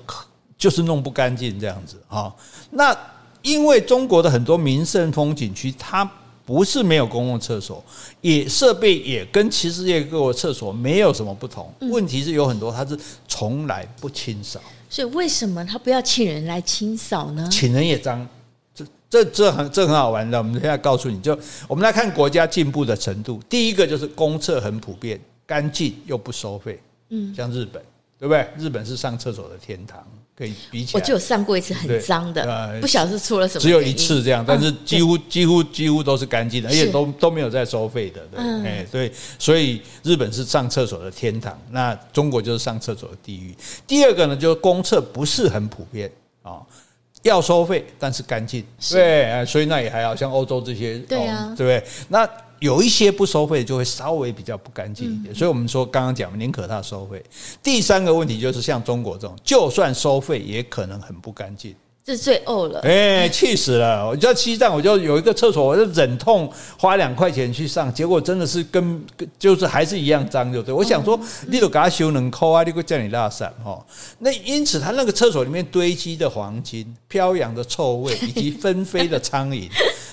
就是弄不干净这样子啊？那因为中国的很多名胜风景区，它不是没有公共厕所，也设备也跟其实世界各国厕所没有什么不同。问题是有很多它是从来不清扫，所以为什么他不要请人来清扫呢？请人也脏，这这这很这很好玩的。我们现在告诉你就，我们来看国家进步的程度。第一个就是公厕很普遍，干净又不收费。嗯，像日本，对不对？日本是上厕所的天堂。可以比起来，我就有上过一次很脏的，呃、不晓得是出了什么。只有一次这样，但是几乎、嗯、几乎几乎都是干净的，而且都都没有在收费的。对，嗯、哎，对，所以日本是上厕所的天堂，那中国就是上厕所的地狱。第二个呢，就是公厕不是很普遍啊、哦，要收费，但是干净。对，所以那也还好像欧洲这些，对啊，哦、对不对？那。有一些不收费就会稍微比较不干净一点，所以我们说刚刚讲宁可他收费。第三个问题就是像中国这种，就算收费也可能很不干净，这是最呕了。哎，气死了！我在西藏，我就有一个厕所，我就忍痛花两块钱去上，结果真的是跟就是还是一样脏，就对。我想说，你都给他修能抠啊，你会叫你拉散哈。那因此，他那个厕所里面堆积的黄金、飘扬的臭味以及纷飞的苍蝇。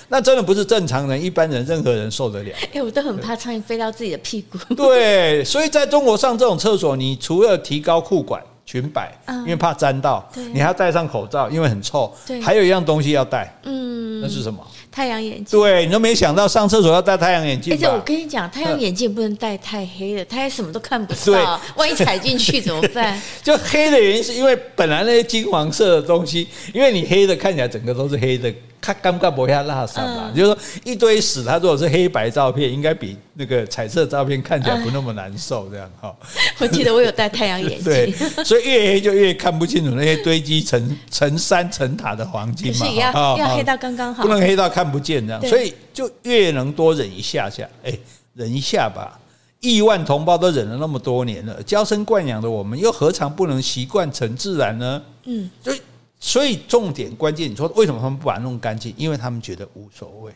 那真的不是正常人、一般人、任何人受得了。[laughs] 哎，我都很怕苍蝇飞到自己的屁股。对，所以在中国上这种厕所，你除了提高裤管、裙摆，因为怕沾到，你还要戴上口罩，因为很臭。对，还有一样东西要戴，嗯，那是什么？太阳眼镜。对，你都没想到上厕所要戴太阳眼镜。而且我跟你讲，太阳眼镜不能戴太黑的，太黑什么都看不到，[laughs] 万一踩进去怎么办？[laughs] 就黑的原因是因为本来那些金黄色的东西，因为你黑的看起来整个都是黑的。他尴尬不下拉圾嘛？就是说一堆屎，他如果是黑白照片，应该比那个彩色照片看起来不那么难受，这样哈。[laughs] 我记得我有戴太阳眼镜，[laughs] 对，所以越黑就越看不清楚那些堆积成成山成塔的黄金嘛。要黑到刚刚好，不能黑到看不见这样，所以就越能多忍一下下，哎，忍一下吧。亿万同胞都忍了那么多年了，娇生惯养的我们又何尝不能习惯成自然呢？嗯，所以。所以重点关键，你说为什么他们不把它弄干净？因为他们觉得无所谓。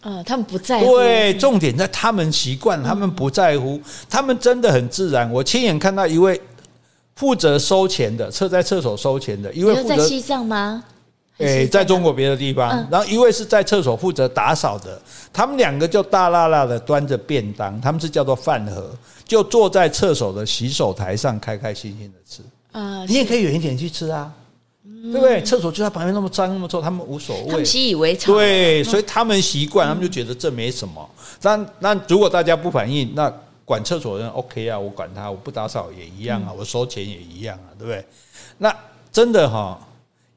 啊，他们不在乎。对，重点在他们习惯，他们不在乎，他们真的很自然。我亲眼看到一位负责收钱的，厕在厕所收钱的，一位负责在西藏吗？诶，在中国别的地方。然后一位是在厕所负责打扫的，他们两个就大辣辣的端着便当，他们是叫做饭盒，就坐在厕所的洗手台上，开开心心的吃。啊，你也可以远一点去吃啊。对不对？厕所就在旁边，那么脏那么臭，他们无所谓，习以为常。对，所以他们习惯，他们就觉得这没什么。但那如果大家不反应，那管厕所的人 OK 啊，我管他，我不打扫也一样啊，我收钱也一样啊，对不对？那真的哈，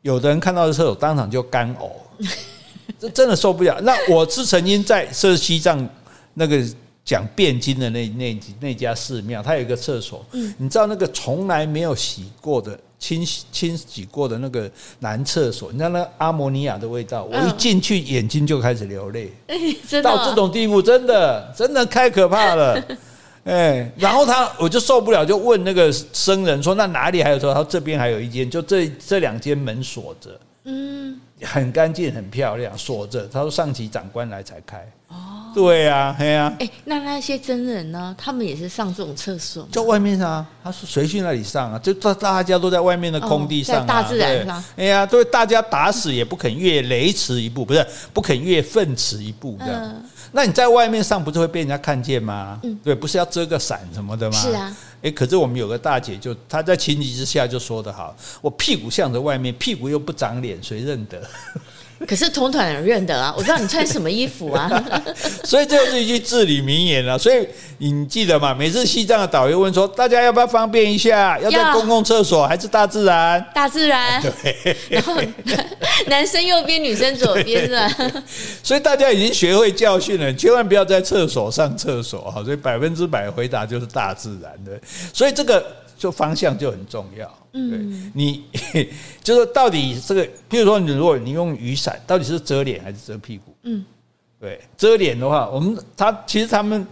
有的人看到这厕所当场就干呕，[laughs] 这真的受不了。那我是曾经在是西藏那个讲辩经的那那那家寺庙，它有一个厕所，你知道那个从来没有洗过的。清洗清洗过的那个男厕所，你知道那个阿摩尼亚的味道，我一进去眼睛就开始流泪，[laughs] 到这种地步，真的真的太可怕了，[laughs] 哎，然后他我就受不了，就问那个僧人说：“那哪里还有？”说：“他这边还有一间，就这这两间门锁着，嗯，很干净很漂亮，锁着。”他说：“上级长官来才开。”哦。对呀，哎呀。哎，那那些真人呢？他们也是上这种厕所，在外面啊。他说谁去那里上啊？就大大家都在外面的空地上，大自然上。哎呀，对，大家打死也不肯越雷池一步，不是不肯越粪池一步这样。那你在外面上，不是会被人家看见吗？嗯，对，不是要遮个伞什么的吗？是啊。哎，可是我们有个大姐，就她在情急之下就说的好：我屁股向着外面，屁股又不长脸，谁认得？[laughs] 可是同团人认得啊，我知道你穿什么衣服啊，[laughs] 所以这就是一句至理名言了。所以你记得吗？每次西藏的导游问说，大家要不要方便一下？要在公共厕所还是大自然？大自然。[laughs] 对。然后男生右边，女生左边是吧？所以大家已经学会教训了，千万不要在厕所上厕所啊。所以百分之百回答就是大自然的。所以这个。就方向就很重要，嗯，你 [laughs] 就是到底这个，譬如说，你如果你用雨伞，到底是遮脸还是遮屁股？嗯，对，遮脸的话，我们他其实他们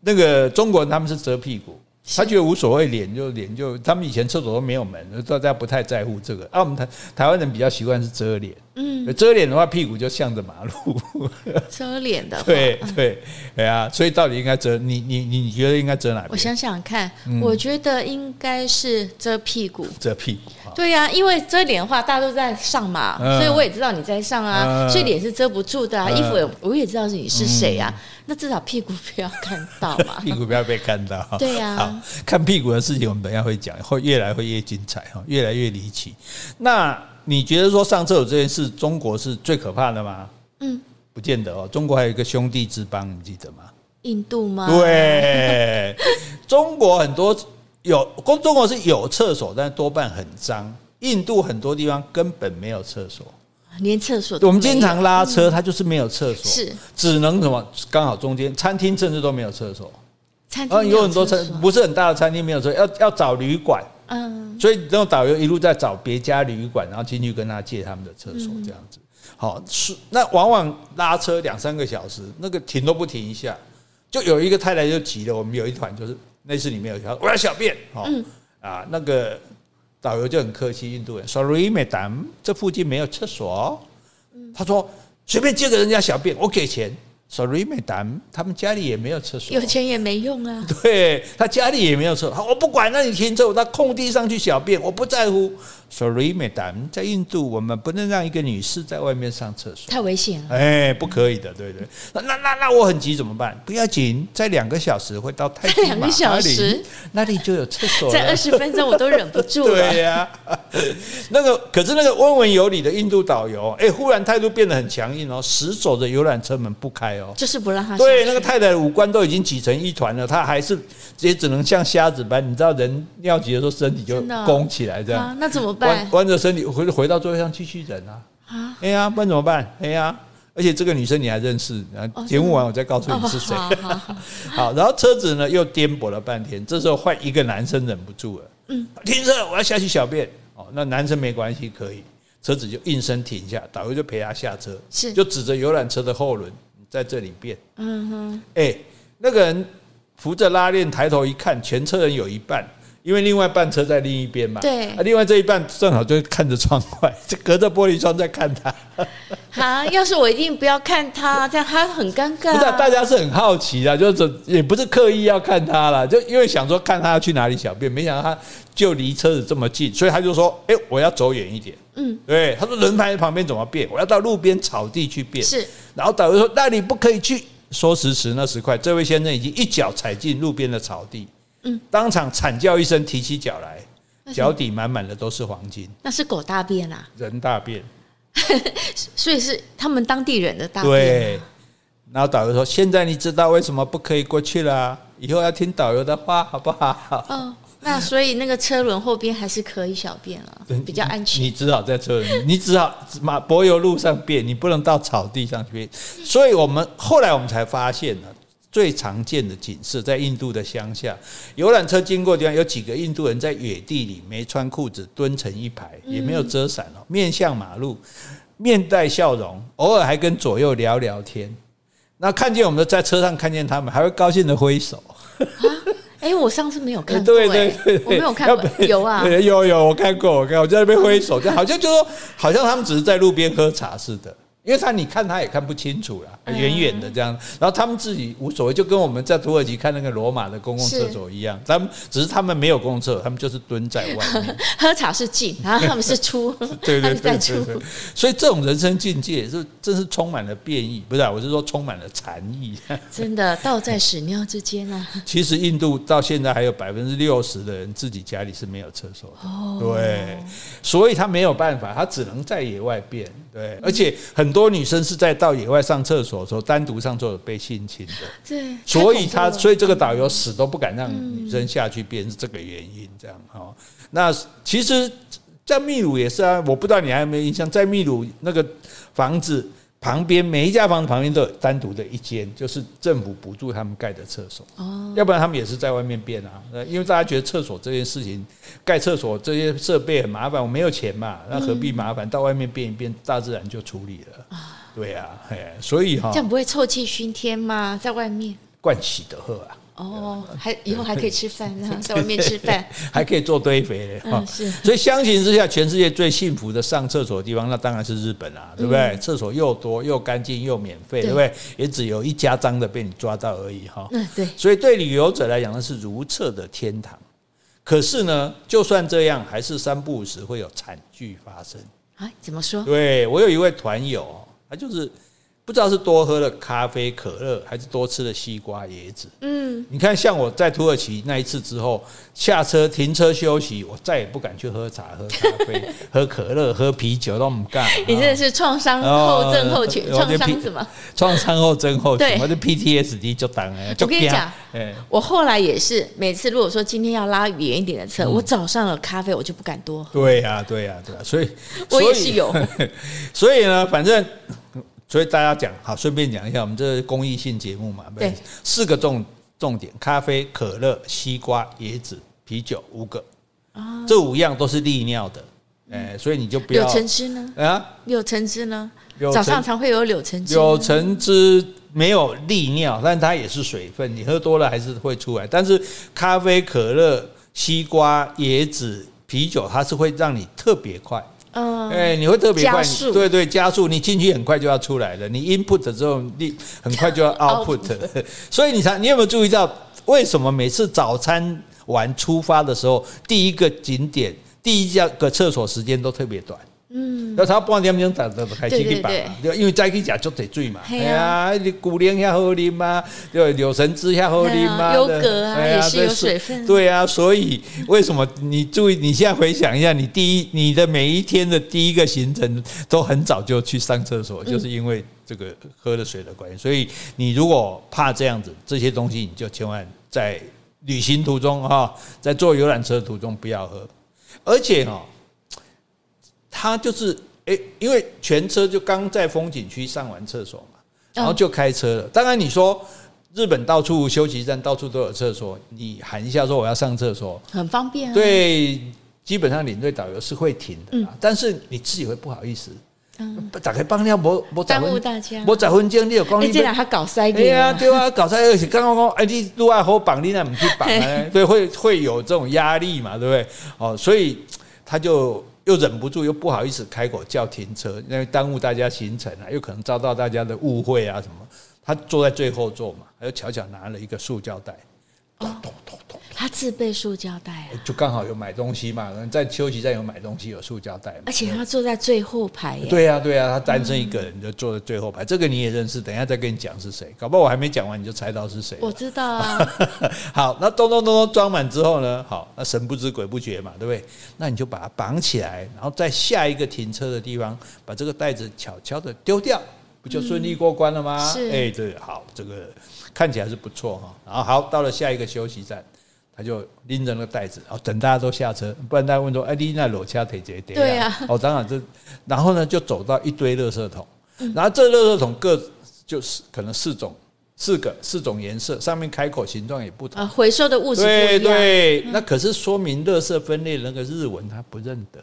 那个中国人他们是遮屁股。他觉得无所谓，脸就脸就，他们以前厕所都没有门，大家不太在乎这个。啊，我们台台湾人比较习惯是遮脸，嗯，遮脸的话，屁股就向着马路。[laughs] 遮脸的话，[laughs] 对对对啊，所以到底应该遮你你你你觉得应该遮哪边？我想想看，我觉得应该是遮屁股，遮屁股。对呀，因为遮脸的话，大家都在上嘛，所以我也知道你在上啊，所以脸是遮不住的啊。衣服也我也知道是你是谁呀。那至少屁股不要看到嘛，[laughs] 屁股不要被看到。对呀、看屁股的事情我们等下会讲，会越来会越精彩哈，越来越离奇。那你觉得说上厕所这件事，中国是最可怕的吗？嗯，不见得哦。中国还有一个兄弟之邦，你记得吗？印度吗？对，[laughs] 中国很多有公中国是有厕所，但是多半很脏。印度很多地方根本没有厕所，连厕所我们经常拉车，它就是没有厕所，是只能什么？刚好中间餐厅甚至都没有厕所。餐厅有很多餐不是很大的餐厅没有厕所，要要找旅馆。嗯，所以那种导游一路在找别家旅馆，然后进去跟他借他们的厕所，这样子。好，是那往往拉车两三个小时，那个停都不停一下，就有一个太太就急了。我们有一团就是那次里面有一条，我要小便。哦，啊，那个导游就很客气，印度人，Sorry, Madam，这附近没有厕所。他说随便借给人家小便，我给钱。Sorry, Madam，他们家里也没有厕所，有钱也没用啊。[laughs] 对，他家里也没有厕所，我不管，那你停车，我到空地上去小便，我不在乎。Sorry, Madam，在印度我们不能让一个女士在外面上厕所，太危险了。哎，不可以的，对对。那那那那我很急怎么办？不要紧，在两个小时会到泰姬玛哈陵，两个小时那里就有厕所。在二十分钟我都忍不住了。[laughs] 对呀、啊，[laughs] 那个可是那个温文有礼的印度导游，哎，忽然态度变得很强硬哦，死守着游览车门不开哦，就是不让他。对，那个太太五官都已经挤成一团了，他还是也只能像瞎子般，你知道人尿急的时候身体就弓起来这样。那怎么？办弯着身体回回到座位上继续忍啊！啊，哎呀，不然怎么办？哎呀，而且这个女生你还认识？然后节目完我再告诉你是谁。[laughs] 好，然后车子呢又颠簸了半天，这时候换一个男生忍不住了，嗯，停车，我要下去小便。哦，那男生没关系，可以，车子就应声停下，导游就陪他下车，是，就指着游览车的后轮，在这里变。嗯哼，哎，那个人扶着拉链抬头一看，全车人有一半。因为另外半车在另一边嘛，对，啊，另外这一半正好就看着窗外，[laughs] 就隔着玻璃窗在看他。好，[laughs] 要是我一定不要看他，这样他很尴尬。不是，大家是很好奇的，就是也不是刻意要看他了，就因为想说看他要去哪里小便，没想到他就离车子这么近，所以他就说：“哎，我要走远一点。”嗯，对，他说轮胎旁边怎么变？我要到路边草地去变。是，然后导游说：“那里不可以去。”说时迟，那时快，这位先生已经一脚踩进路边的草地。嗯，当场惨叫一声，提起脚来，脚底满满的都是黄金。那是狗大便啊？人大便，[laughs] 所以是他们当地人的大便。对。然后导游说：“现在你知道为什么不可以过去了？以后要听导游的话，好不好？”哦，那所以那个车轮后边还是可以小便了，比较安全。你只好在车轮，[laughs] 你只好马柏油路上便，你不能到草地上去便。所以我们后来我们才发现了。最常见的景色，在印度的乡下，游览车经过的地方，有几个印度人在野地里没穿裤子，蹲成一排，也没有遮伞哦，面向马路，面带笑容，偶尔还跟左右聊聊天。那看见我们在车上看见他们，还会高兴的挥手。哎，我上次没有看过，[laughs] 对对对，我没有看过，有啊，[laughs] 有有，我看过，我看，我在那边挥手，就好像就说，好像他们只是在路边喝茶似的。因为他你看他也看不清楚了，远远的这样，然后他们自己无所谓，就跟我们在土耳其看那个罗马的公共厕所一样，他们只是他们没有公共厕所，他们就是蹲在外面。[laughs] 喝茶是进，然后他们是出，[laughs] 对对对对，所以这种人生境界是真是充满了变异，不是，啊我是说充满了禅意，[laughs] 真的道在屎尿之间啊。其实印度到现在还有百分之六十的人自己家里是没有厕所的，对，所以他没有办法，他只能在野外便。对，而且很多女生是在到野外上厕所的时候单独上厕所被性侵的。对，所以他所以这个导游死都不敢让女生下去便是这个原因。这样哈，那其实，在秘鲁也是啊，我不知道你还有没有印象，在秘鲁那个房子。旁边每一家房子旁边都有单独的一间，就是政府补助他们盖的厕所。哦，要不然他们也是在外面变啊。因为大家觉得厕所这件事情，盖厕所这些设备很麻烦，我没有钱嘛，那何必麻烦？到外面变一变，大自然就处理了。啊，对啊，哎，所以哈，这样不会臭气熏天吗？在外面，盥洗的喝啊。哦，还以后还可以吃饭，在外面吃饭，[laughs] 还可以做堆肥的哈。是，所以相形之下，全世界最幸福的上厕所的地方，那当然是日本啊，对不对？厕所又多又干净又免费，对不对？也只有一家脏的被你抓到而已哈。嗯，对。所以对旅游者来讲，那是如厕的天堂。可是呢，就算这样，还是三不五时会有惨剧发生。啊？怎么说？对，我有一位团友，他就是。不知道是多喝了咖啡、可乐，还是多吃了西瓜、椰子。嗯，你看，像我在土耳其那一次之后，下车停车休息，我再也不敢去喝茶、喝咖啡、[laughs] 喝可乐、喝啤酒，都不干。你真的是创伤后症候群，创伤什么？创伤后症候群，我就 PTSD 就当哎。我跟你讲，我后来也是，每次如果说今天要拉远一点的车，我早上的咖啡我就不敢多喝。对呀，对呀，对呀，所以我也是有。[laughs] 所以呢，反正。所以大家讲好，顺便讲一下，我们这是公益性节目嘛？对，四个重重点：咖啡、可乐、西瓜、椰子、啤酒，五个。啊，这五样都是利尿的，哎，所以你就不要。柳橙汁呢？啊，柳橙汁呢？早上常会有柳橙汁。柳橙汁没有利尿，但它也是水分，你喝多了还是会出来。但是咖啡、可乐、西瓜、椰子、啤酒，它是会让你特别快。嗯，哎，你会特别快，对对，加速，你进去很快就要出来了。你 input 之后，你很快就要 [laughs] output，[laughs] 所以你才，你有没有注意到，为什么每次早餐完出发的时候，第一个景点、第一家个厕所时间都特别短？嗯，那他半点钟打打开始去绑，对，因为再去吃就得醉嘛。哎呀，你古灵遐好啉嘛，对，柳橙汁遐好啉嘛，优格啊也是有水分。对啊，所以为什么你注意？你现在回想一下，你第一你的每一天的第一个行程都很早就去上厕所，就是因为这个喝了水的关系。所以你如果怕这样子，这些东西你就千万在旅行途中哈，在坐游览车途中不要喝，而且哈。他就是诶，因为全车就刚在风景区上完厕所嘛，然后就开车了。当然你说日本到处休息站到处都有厕所，你喊一下说我要上厕所，很方便啊。对，基本上领队导游是会停的，但是你自己会不好意思。嗯，打开帮你我我耽误大家，我十分钟你有光，你这两他搞塞对啊，对啊，搞塞而且刚刚说哎，你如果好绑，你那不去绑，[laughs] 对，会会有这种压力嘛，对不对？哦，所以他就。又忍不住，又不好意思开口叫停车，因为耽误大家行程啊，又可能遭到大家的误会啊什么。他坐在最后座嘛，他就巧巧拿了一个塑胶袋。咚咚，他自备塑胶袋啊，就刚好有买东西嘛，在休息站有买东西，有塑胶袋。而且他坐在最后排耶。对呀对呀，他单身一个人就坐在最后排，这个你也认识，等一下再跟你讲是谁，搞不好我还没讲完你就猜到是谁。我知道啊。[laughs] 好，那咚咚咚咚装满之后呢？好，那神不知鬼不觉嘛，对不对？那你就把它绑起来，然后在下一个停车的地方把这个袋子悄悄的丢掉，不就顺利过关了吗？是。哎，对，好，这个。看起来是不错哈，然后好，到了下一个休息站，他就拎着那个袋子，然后等大家都下车，不然大家问说：“哎，你那裸车腿姐对呀。”哦，当然这，然后呢就走到一堆垃圾桶，然后这垃圾桶各就是可能四种、四个、四种颜色，上面开口形状也不同。啊，回收的物质对对，那可是说明垃圾分类那个日文他不认得。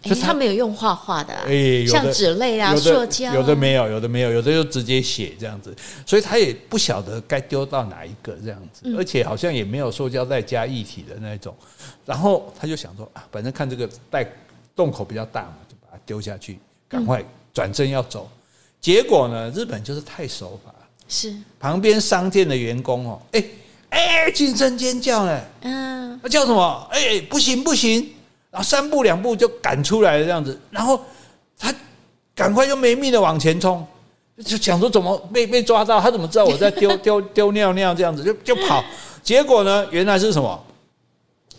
就他没有用画画的，哎，像纸类啊、塑胶，有的没有，有的没有，有的就直接写这样子，所以他也不晓得该丢到哪一个这样子，而且好像也没有塑胶袋加一体的那种，然后他就想说啊，反正看这个袋洞口比较大嘛，就把它丢下去，赶快转身要走，结果呢，日本就是太守法，是。旁边商店的员工哦，哎哎，惊声尖叫呢，嗯，那叫什么？哎，不行不行。然后三步两步就赶出来了这样子，然后他赶快就没命的往前冲，就想说怎么被被抓到，他怎么知道我在丢丢丢尿尿这样子，就就跑，结果呢，原来是什么？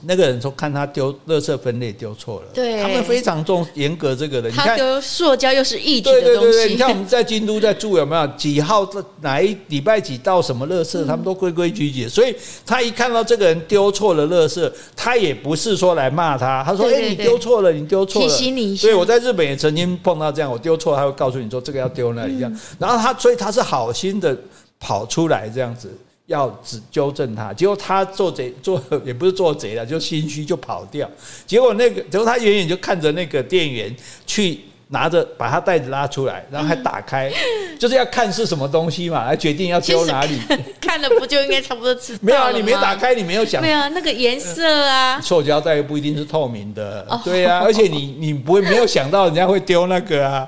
那个人说看他丢垃圾分类丢错了，对，他们非常重严格这个的。你看，丢塑胶又是液体的东西。对对对，你看我们在京都在住有没有几号这哪一礼拜几到什么垃圾，他们都规规矩矩。所以他一看到这个人丢错了垃圾，他也不是说来骂他，他说：“哎，你丢错了，你丢错了。”提醒你。所以我在日本也曾经碰到这样，我丢错，他会告诉你说这个要丢那里这样。然后他所以他是好心的跑出来这样子。要只纠正他，结果他做贼做 [laughs] 也不是做贼了，就心虚就跑掉。结果那个，结果他远远就看着那个店员去拿着把他袋子拉出来，然后还打开，嗯、就是要看是什么东西嘛，来决定要丢哪里。看了不就应该差不多知道没有啊，你没打开，你没有想。没有啊，那个颜色啊，塑胶袋又不一定是透明的，对啊，[laughs] 而且你你不会没有想到人家会丢那个啊，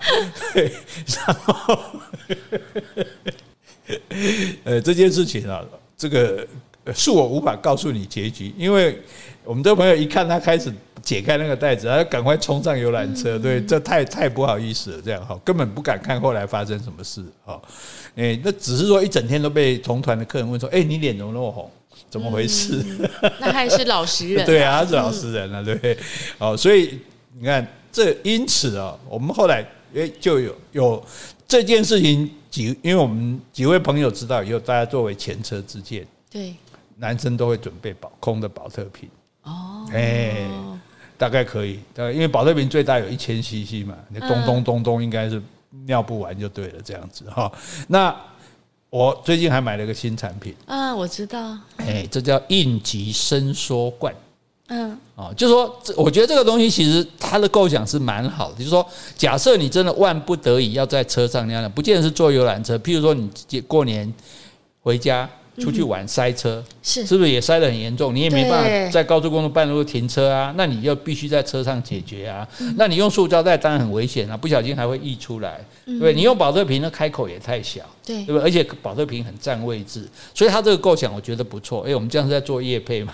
对，然后。[laughs] 呃，这件事情啊，这个恕我无法告诉你结局，因为我们这朋友一看他开始解开那个袋子，他就赶快冲上游览车。对，这太太不好意思了，这样哈，根本不敢看后来发生什么事哈。哎，那只是说一整天都被同团的客人问说：“哎，你脸怎么那么红？怎么回事？”那还是老实人。[laughs] 对啊，他是老实人了，对不对？哦，所以你看，这因此啊，我们后来哎就有有这件事情几，因为我们几位朋友知道以后，大家作为前车之鉴，对，男生都会准备保空的保特瓶。哦，哎，大概可以，大概因为保特瓶最大有一千 CC 嘛，你咚咚咚咚应该是。尿不完就对了，这样子哈。那我最近还买了个新产品啊，我知道，哎，这叫应急伸缩罐。嗯，哦，就说这，我觉得这个东西其实它的构想是蛮好的。就是说，假设你真的万不得已要在车上那样，不见得是坐游览车，譬如说你过年回家。出去玩塞车是是不是也塞得很严重？你也没办法在高速公路半路停车啊，那你就必须在车上解决啊。那你用塑胶袋当然很危险啊，不小心还会溢出来。对，对你用保特瓶的开口也太小，对，对不对？而且保特瓶很占位置，所以它这个构想我觉得不错。哎，我们这样是在做业配嘛？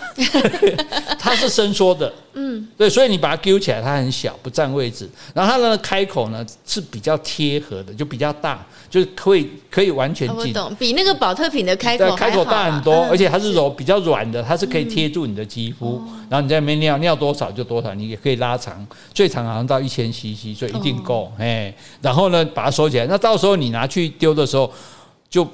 [laughs] 它是伸缩的，嗯，对，所以你把它揪起来，它很小，不占位置。然后它的开口呢是比较贴合的，就比较大。就是可以可以完全进，比那个保特瓶的开口开口大很多，而且它是柔比较软的，它是可以贴住你的肌肤，然后你在里面尿尿多少就多少，你也可以拉长，最长好像到一千 CC，所以一定够，哎，然后呢把它收起来，那到时候你拿去丢的时候就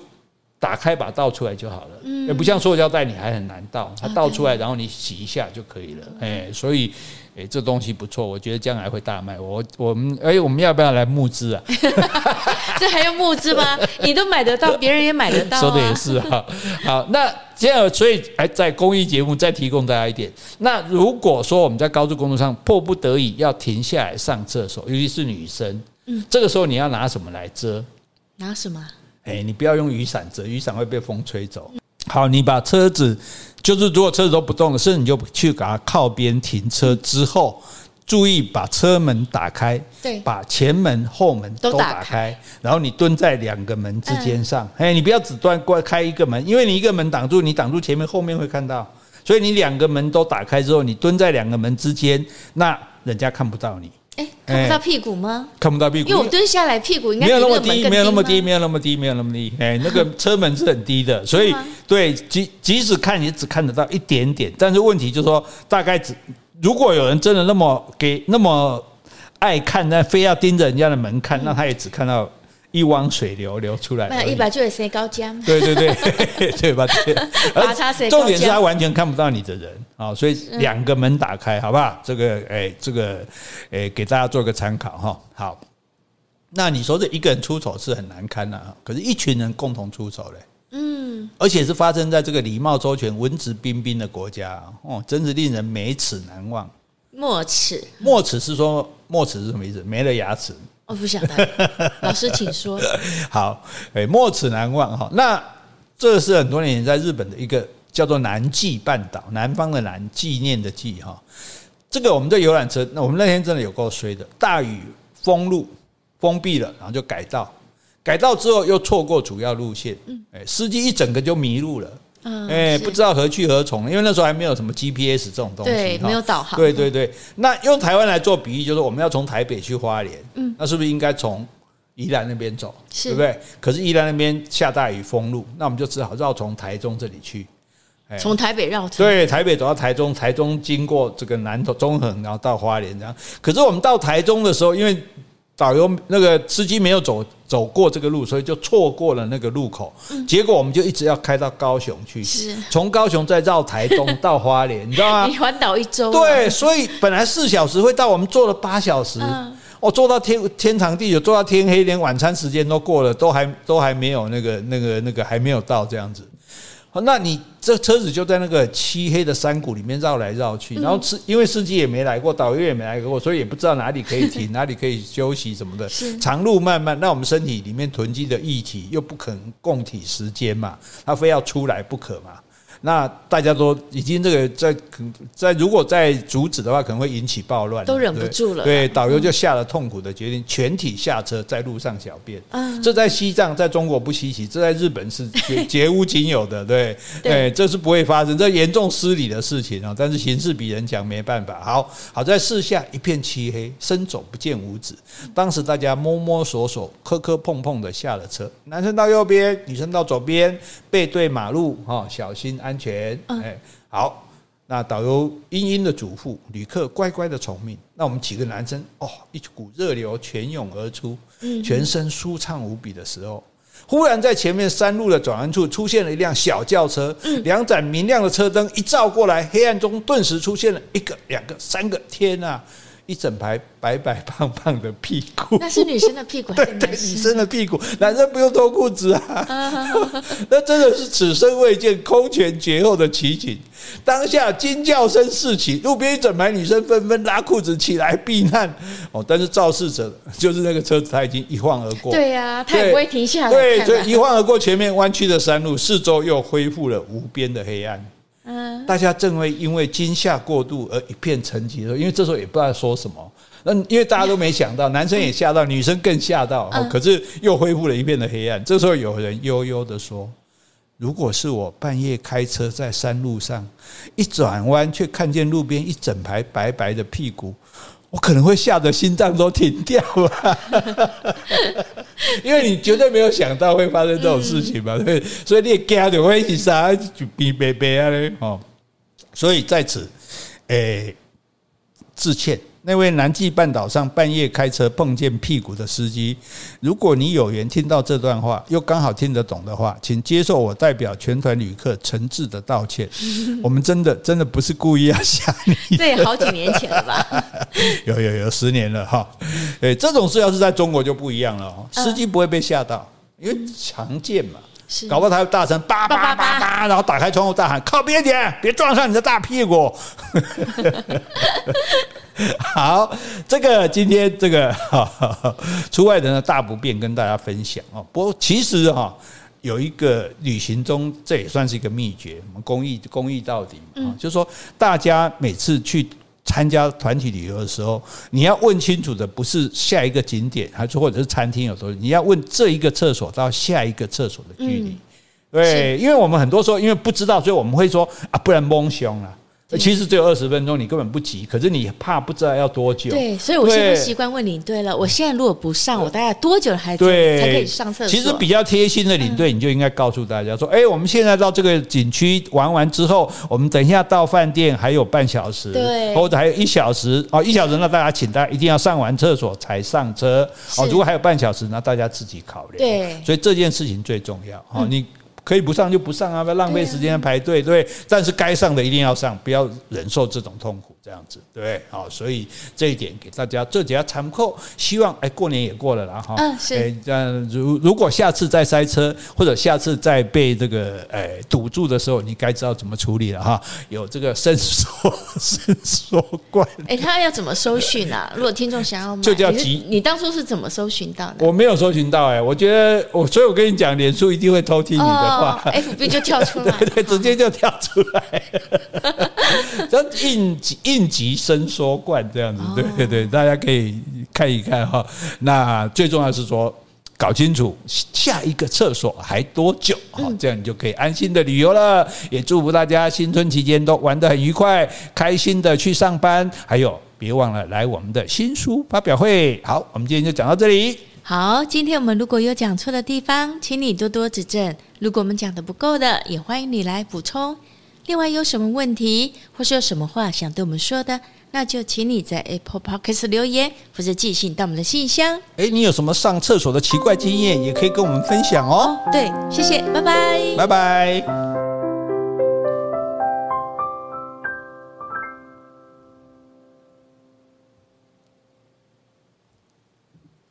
打开把它倒出来就好了，也不像塑胶袋你还很难倒，它倒出来然后你洗一下就可以了，哎，所以。哎、欸，这东西不错，我觉得将来会大卖。我我们哎、欸，我们要不要来募资啊？[laughs] 这还用募资吗？你都买得到，别人也买得到、啊。说的也是哈。好，那这样，所以还在公益节目再提供大家一点。那如果说我们在高速公路上迫不得已要停下来上厕所，尤其是女生，嗯，这个时候你要拿什么来遮？拿什么？哎、欸，你不要用雨伞遮，雨伞会被风吹走。好，你把车子。就是如果车子都不动了，甚至你就去给它靠边停车之后，注意把车门打开，对，把前门后门都打开，然后你蹲在两个门之间上，哎，你不要只断关开一个门，因为你一个门挡住，你挡住前面后面会看到，所以你两个门都打开之后，你蹲在两个门之间，那人家看不到你。哎，看不到屁股吗？看不到屁股，因为我蹲下来，屁股应该没有那么低，没有那么低，没有那么低，没有那么低。哎，[laughs] 那个车门是很低的，所以对，即即使看也只看得到一点点。但是问题就是说，大概只如果有人真的那么给那么爱看，那非要盯着人家的门看，那他也只看到。一汪水流流出来，那一百就有谁高江？对对对，对吧？[laughs] [laughs] 重点是他完全看不到你的人啊，所以两个门打开，好不好？这个哎，这个哎，给大家做个参考哈。好，那你说这一个人出丑是很难堪的啊，可是一群人共同出丑嘞，嗯，而且是发生在这个礼貌周全、文质彬彬的国家哦，真是令人美齿难忘。没齿，没齿是说没齿是什么意思？没了牙齿。我不晓得，老师请说。[laughs] 好，哎，没齿难忘哈。那这是很多年前在日本的一个叫做南纪半岛，南方的南，纪念的纪哈。这个我们的游览车，那我们那天真的有够衰的，大雨封路，封闭了，然后就改道，改道之后又错过主要路线，哎，司机一整个就迷路了。嗯，哎，不知道何去何从，因为那时候还没有什么 GPS 这种东西，对，没有导航。对对对，那用台湾来做比喻，就是我们要从台北去花莲，嗯，那是不是应该从宜兰那边走，是。对不对？可是宜兰那边下大雨封路，那我们就只好绕从台中这里去，从台北绕，对，台北走到台中，台中经过这个南投中横，然后到花莲这样。可是我们到台中的时候，因为导游那个司机没有走走过这个路，所以就错过了那个路口。结果我们就一直要开到高雄去，是从高雄再绕台东到花莲，你知道吗？[laughs] 你环岛一周。对，所以本来四小时会到，我们坐了八小时。我坐到天天长地久，坐到天黑，连晚餐时间都过了，都还都还没有那个那个那个还没有到这样子。那你这车子就在那个漆黑的山谷里面绕来绕去，然后司因为司机也没来过，导游也没来过，所以也不知道哪里可以停，[laughs] 哪里可以休息什么的。长路漫漫，那我们身体里面囤积的液体又不肯供体时间嘛，他非要出来不可嘛。那大家都已经这个在在如果在阻止的话，可能会引起暴乱，都忍不住了。对，导游就下了痛苦的决定，全体下车，在路上小便。嗯，这在西藏，在中国不稀奇，这在日本是绝 [laughs] 绝无仅有的。对，对，这是不会发生，这严重失礼的事情啊。但是形势比人强，没办法。好好在四下一片漆黑，伸手不见五指。当时大家摸摸索索，磕磕碰碰的下了车，男生到右边，女生到左边，背对马路，哈，小心安全。哎，好，那导游殷殷的嘱咐，旅客乖乖的从命。那我们几个男生，哦，一股热流泉涌而出，全身舒畅无比的时候，忽然在前面山路的转弯处出现了一辆小轿车，两盏明亮的车灯一照过来，黑暗中顿时出现了一个、两个、三个，天呐！一整排白白胖胖的屁股，那是女生的屁股？[laughs] 对对，女生的屁股，男生不用脱裤子啊。[laughs] 那真的是此生未见空前绝后的奇景。当下惊叫声四起，路边一整排女生纷纷拉裤子起来避难。哦，但是肇事者就是那个车子，他已经一晃而过。对呀、啊，他也不会停下来。对，所以一晃而过前面弯曲的山路，四周又恢复了无边的黑暗。大家正会因为惊吓过度而一片沉寂的时候，因为这时候也不知道说什么。那因为大家都没想到，男生也吓到，女生更吓到。可是又恢复了一片的黑暗。这时候有人悠悠的说：“如果是我半夜开车在山路上，一转弯却看见路边一整排白白的屁股。”我可能会吓得心脏都停掉了，[laughs] 因为你绝对没有想到会发生这种事情嘛，对，所以你也惊的会一啥就逼逼逼啊嘞哦，所以在此，诶，致歉。那位南极半岛上半夜开车碰见屁股的司机，如果你有缘听到这段话，又刚好听得懂的话，请接受我代表全团旅客诚挚的道歉。[laughs] 我们真的真的不是故意要吓你。[laughs] 对，好几年前了吧？[laughs] 有有有十年了哈。诶，这种事要是在中国就不一样了哦，司机不会被吓到，因为常见嘛。搞不好他会大声叭叭叭叭，然后打开窗户大喊：“靠边点，别撞上你的大屁股。[laughs] ”好，这个今天这个 [laughs] 出外人的大不便跟大家分享哦。不过其实哈，有一个旅行中，这也算是一个秘诀。我们公益公益到底啊，就是说大家每次去参加团体旅游的时候，你要问清楚的不是下一个景点，还是或者是餐厅有多，你要问这一个厕所到下一个厕所的距离。对，因为我们很多时候因为不知道，所以我们会说啊，不然蒙凶了。其实只有二十分钟，你根本不急，可是你怕不知道要多久。对，所以我现在习惯问领队了。我现在如果不上，我大概多久还对才可以上厕所？其实比较贴心的领队，你就应该告诉大家说：“哎，我们现在到这个景区玩完之后，我们等一下到饭店还有半小时，对，或者还有一小时哦，一小时那大家请大家一定要上完厕所才上车哦。如果还有半小时，那大家自己考虑。对，所以这件事情最重要哦，你。可以不上就不上啊，不要浪费时间排队，对。但是该上的一定要上，不要忍受这种痛苦，这样子，对。好，所以这一点给大家做几下参考。希望哎，过年也过了啦，哈。嗯，是。哎，这如如果下次再塞车，或者下次再被这个哎堵住的时候，你该知道怎么处理了哈。有这个伸缩伸缩罐。哎，他要怎么搜寻啊？[laughs] 如果听众想要买，就叫急。你当初是怎么搜寻到的？我没有搜寻到哎，我觉得我，所以我跟你讲，脸书一定会偷听你的。哦，FB 就跳出来，[laughs] 对对，直接就跳出来，[laughs] 这应急应急伸缩罐这样子，对对对，大家可以看一看哈。那最重要是说，搞清楚下一个厕所还多久，好，这样你就可以安心的旅游了。也祝福大家新春期间都玩得很愉快，开心的去上班。还有，别忘了来我们的新书发表会。好，我们今天就讲到这里。好，今天我们如果有讲错的地方，请你多多指正。如果我们讲的不够的，也欢迎你来补充。另外，有什么问题或是有什么话想对我们说的，那就请你在 Apple Podcast 留言，或者寄信到我们的信箱。诶，你有什么上厕所的奇怪经验，也可以跟我们分享哦。哦，对，谢谢，拜拜，拜拜。